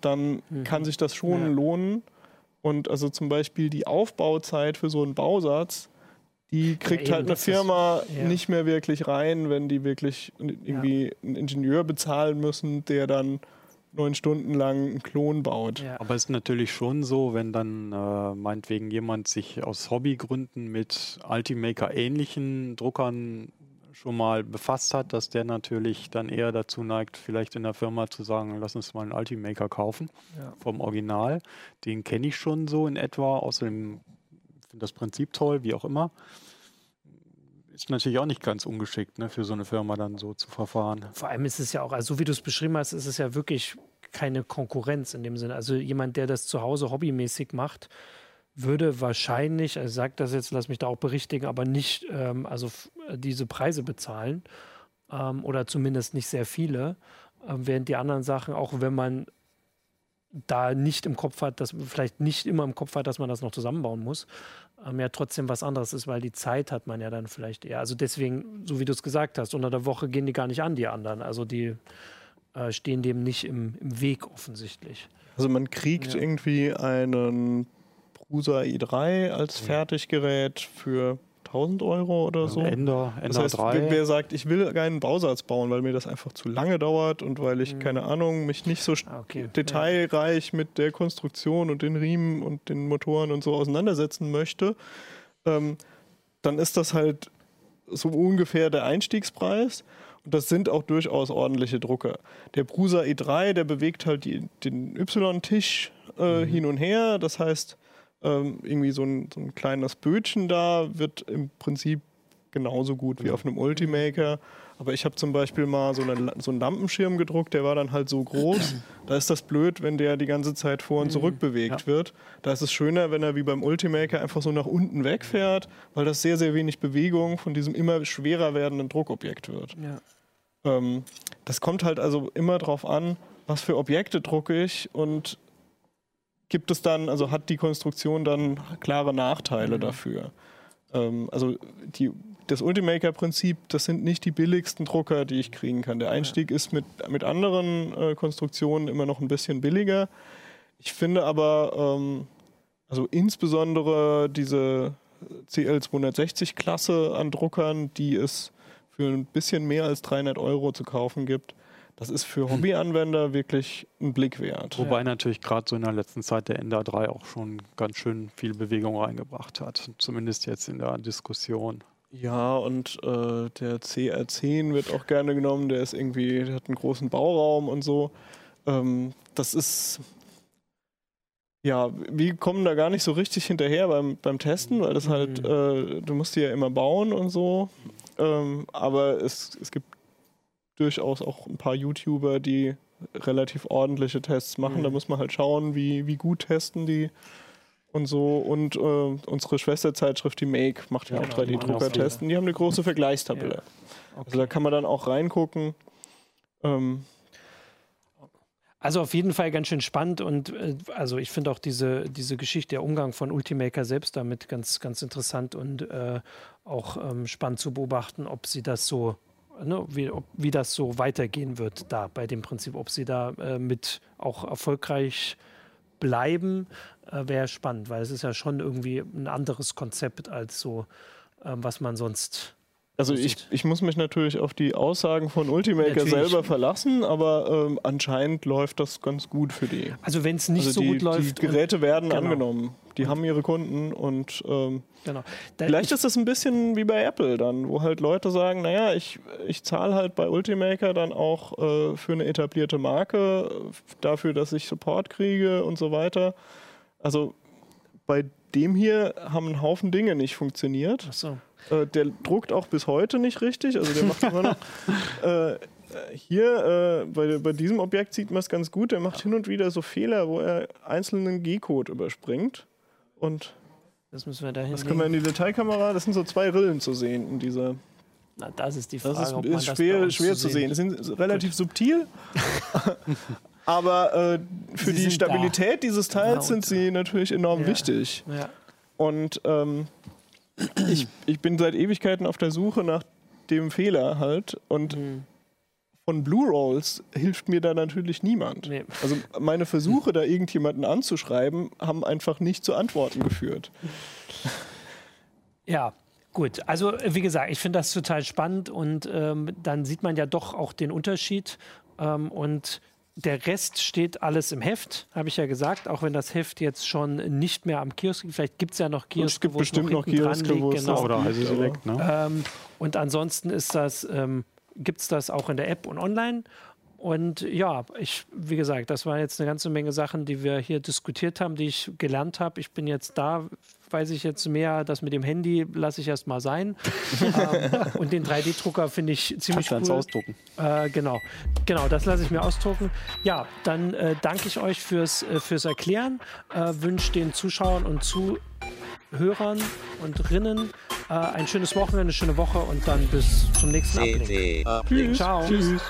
dann kann sich das schon Ja. lohnen. Und also zum Beispiel die Aufbauzeit für so einen Bausatz, die kriegt eben, halt eine das ist- Firma ja. nicht mehr wirklich rein, wenn die wirklich irgendwie einen Ingenieur bezahlen müssen, der dann neun Stunden lang einen Klon baut. Ja. Aber es ist natürlich schon so, wenn dann äh, meinetwegen jemand sich aus Hobbygründen mit Ultimaker-ähnlichen Druckern schon mal befasst hat, dass der natürlich dann eher dazu neigt, vielleicht in der Firma zu sagen, lass uns mal einen Ultimaker kaufen Ja. vom Original. Den kenne ich schon so in etwa, außerdem finde das Prinzip toll, wie auch immer. Ist natürlich auch nicht ganz ungeschickt, ne, für so eine Firma dann so zu verfahren. Vor allem ist es ja auch, also so wie du es beschrieben hast, ist es ja wirklich keine Konkurrenz in dem Sinne. Also jemand, der das zu Hause hobbymäßig macht, würde wahrscheinlich, also sagt das jetzt, lass mich da auch berichtigen, aber nicht ähm, also f- diese Preise bezahlen ähm, oder zumindest nicht sehr viele, ähm, während die anderen Sachen, auch wenn man da nicht im Kopf hat, dass vielleicht nicht immer im Kopf hat, dass man das noch zusammenbauen muss, ähm, ja trotzdem was anderes ist, weil die Zeit hat man ja dann vielleicht eher. Also deswegen, so wie du es gesagt hast, unter der Woche gehen die gar nicht an, die anderen. Also die äh, stehen dem nicht im, im Weg offensichtlich. Also man kriegt Ja. irgendwie einen Prusa i3 als Fertiggerät für 1000 Euro oder so. Ender, Das Ender heißt, 3. wer, sagt, ich will keinen Bausatz bauen, weil mir das einfach zu lange dauert und weil ich, keine Ahnung, mich nicht so Ah, okay. detailreich mit der Konstruktion und den Riemen und den Motoren und so auseinandersetzen möchte, ähm, dann ist das halt so ungefähr der Einstiegspreis. Und das sind auch durchaus ordentliche Drucker. Der Prusa E3, der bewegt halt die, den Y-Tisch äh, hin und her. Das heißt, ähm, irgendwie so ein, so ein kleines Bötchen da wird im Prinzip genauso gut wie auf einem Ultimaker. Aber ich habe zum Beispiel mal so, eine, so einen Lampenschirm gedruckt, der war dann halt so groß. Da ist das blöd, wenn der die ganze Zeit vor und zurück bewegt wird. Da ist es schöner, wenn er wie beim Ultimaker einfach so nach unten wegfährt, weil das sehr, sehr wenig Bewegung von diesem immer schwerer werdenden Druckobjekt wird. Ja. Ähm, das kommt halt also immer drauf an, was für Objekte drucke ich und gibt es dann, also hat die Konstruktion dann klare Nachteile dafür. Ähm, also die, das Ultimaker-Prinzip, das sind nicht die billigsten Drucker, die ich kriegen kann. Der Einstieg ist mit, mit anderen äh, Konstruktionen immer noch ein bisschen billiger. Ich finde aber, ähm, also insbesondere diese CL260-Klasse an Druckern, die es für ein bisschen mehr als 300 Euro zu kaufen gibt, das ist für Hobbyanwender wirklich ein Blick wert. Wobei natürlich gerade so in der letzten Zeit der Ender 3 auch schon ganz schön viel Bewegung reingebracht hat. Zumindest jetzt in der Diskussion. Ja, und äh, der CR10 wird auch gerne genommen. Der ist irgendwie, der hat einen großen Bauraum und so. Ähm, das ist. Ja, wir kommen da gar nicht so richtig hinterher beim, beim Testen, weil das halt, äh, du musst die ja immer bauen und so. Ähm, aber es, es gibt durchaus auch ein paar YouTuber, die relativ ordentliche Tests machen. Da muss man halt schauen, wie, wie gut testen die und so. Und äh, unsere Schwesterzeitschrift, die Make, macht ja, Ja, auch die machen auch 3D-Drucker-Testen. Die haben eine große Vergleichstabelle. Also da kann man dann auch reingucken. Ähm, Also auf jeden Fall ganz schön spannend und äh, also ich finde auch diese, diese Geschichte, der Umgang von Ultimaker selbst damit ganz, ganz interessant und äh, auch ähm, spannend zu beobachten, ob sie das so, ne, wie, ob, wie das so weitergehen wird da bei dem Prinzip, ob sie da äh, mit auch erfolgreich bleiben, äh, wäre spannend, weil es ist ja schon irgendwie ein anderes Konzept als so, ähm, was man sonst also So ich, ich muss mich natürlich auf die Aussagen von Ultimaker Natürlich. selber verlassen, aber ähm, anscheinend läuft das ganz gut für die. Also wenn es nicht also so die, gut läuft. Die Geräte werden genau. angenommen. Die haben ihre Kunden und ähm, genau. Da, Vielleicht ich, ist das ein bisschen wie bei Apple dann, wo halt Leute sagen, naja, ich, ich zahle halt bei Ultimaker dann auch äh, für eine etablierte Marke, dafür, dass ich Support kriege und so weiter. Also bei dem hier haben ein Haufen Dinge nicht funktioniert. Achso. Äh, der druckt auch bis heute nicht richtig, also der macht immer noch. Äh, hier äh, bei, bei diesem Objekt sieht man es ganz gut, der macht hin und wieder so Fehler, wo er einzelnen G-Code überspringt. Und Das müssen wir da das können wir in die Detailkamera, das sind so zwei Rillen zu sehen in dieser. Na, das ist die Frage. Das ist, ob man ist das schwer, uns schwer zu sehen. Die sind relativ subtil. Aber äh, für Sie die Stabilität dieses Ja, Teils und- sind sie natürlich enorm Ja. wichtig. Ja. Und ähm, ich, ich bin seit Ewigkeiten auf der Suche nach dem Fehler halt. Und Hm. von Blue Rolls hilft mir da natürlich niemand. Nee. Also meine Versuche, da irgendjemanden anzuschreiben, haben einfach nicht zu Antworten geführt. Ja, gut. Also wie gesagt, ich finde das total spannend und ähm, dann sieht man ja doch auch den Unterschied ähm, und der Rest steht alles im Heft, habe ich ja gesagt, auch wenn das Heft jetzt schon nicht mehr am Kiosk liegt. Vielleicht gibt es ja noch Kioske, gibt wo es bestimmt noch dran Kioske, wo es genau. Oder gibt, Heise Select, ne? Ähm, und ansonsten ist das, ähm, gibt es das auch in der App und online. Und ja, ich, wie gesagt, das waren jetzt eine ganze Menge Sachen, die wir hier diskutiert haben, die ich gelernt habe. Ich bin jetzt da, weiß ich jetzt mehr, das mit dem Handy lasse ich erst mal sein. ähm, und den 3D-Drucker finde ich ziemlich Kannst cool. ausdrucken. Äh, genau, genau, das lasse ich mir ausdrucken. Ja, dann äh, danke ich euch fürs, äh, fürs Erklären, äh, wünsche den Zuschauern und Zuhörern und Rinnen äh, ein schönes Wochenende, eine schöne Woche und dann bis zum nächsten. CD Uplink. Ciao. Tschüss.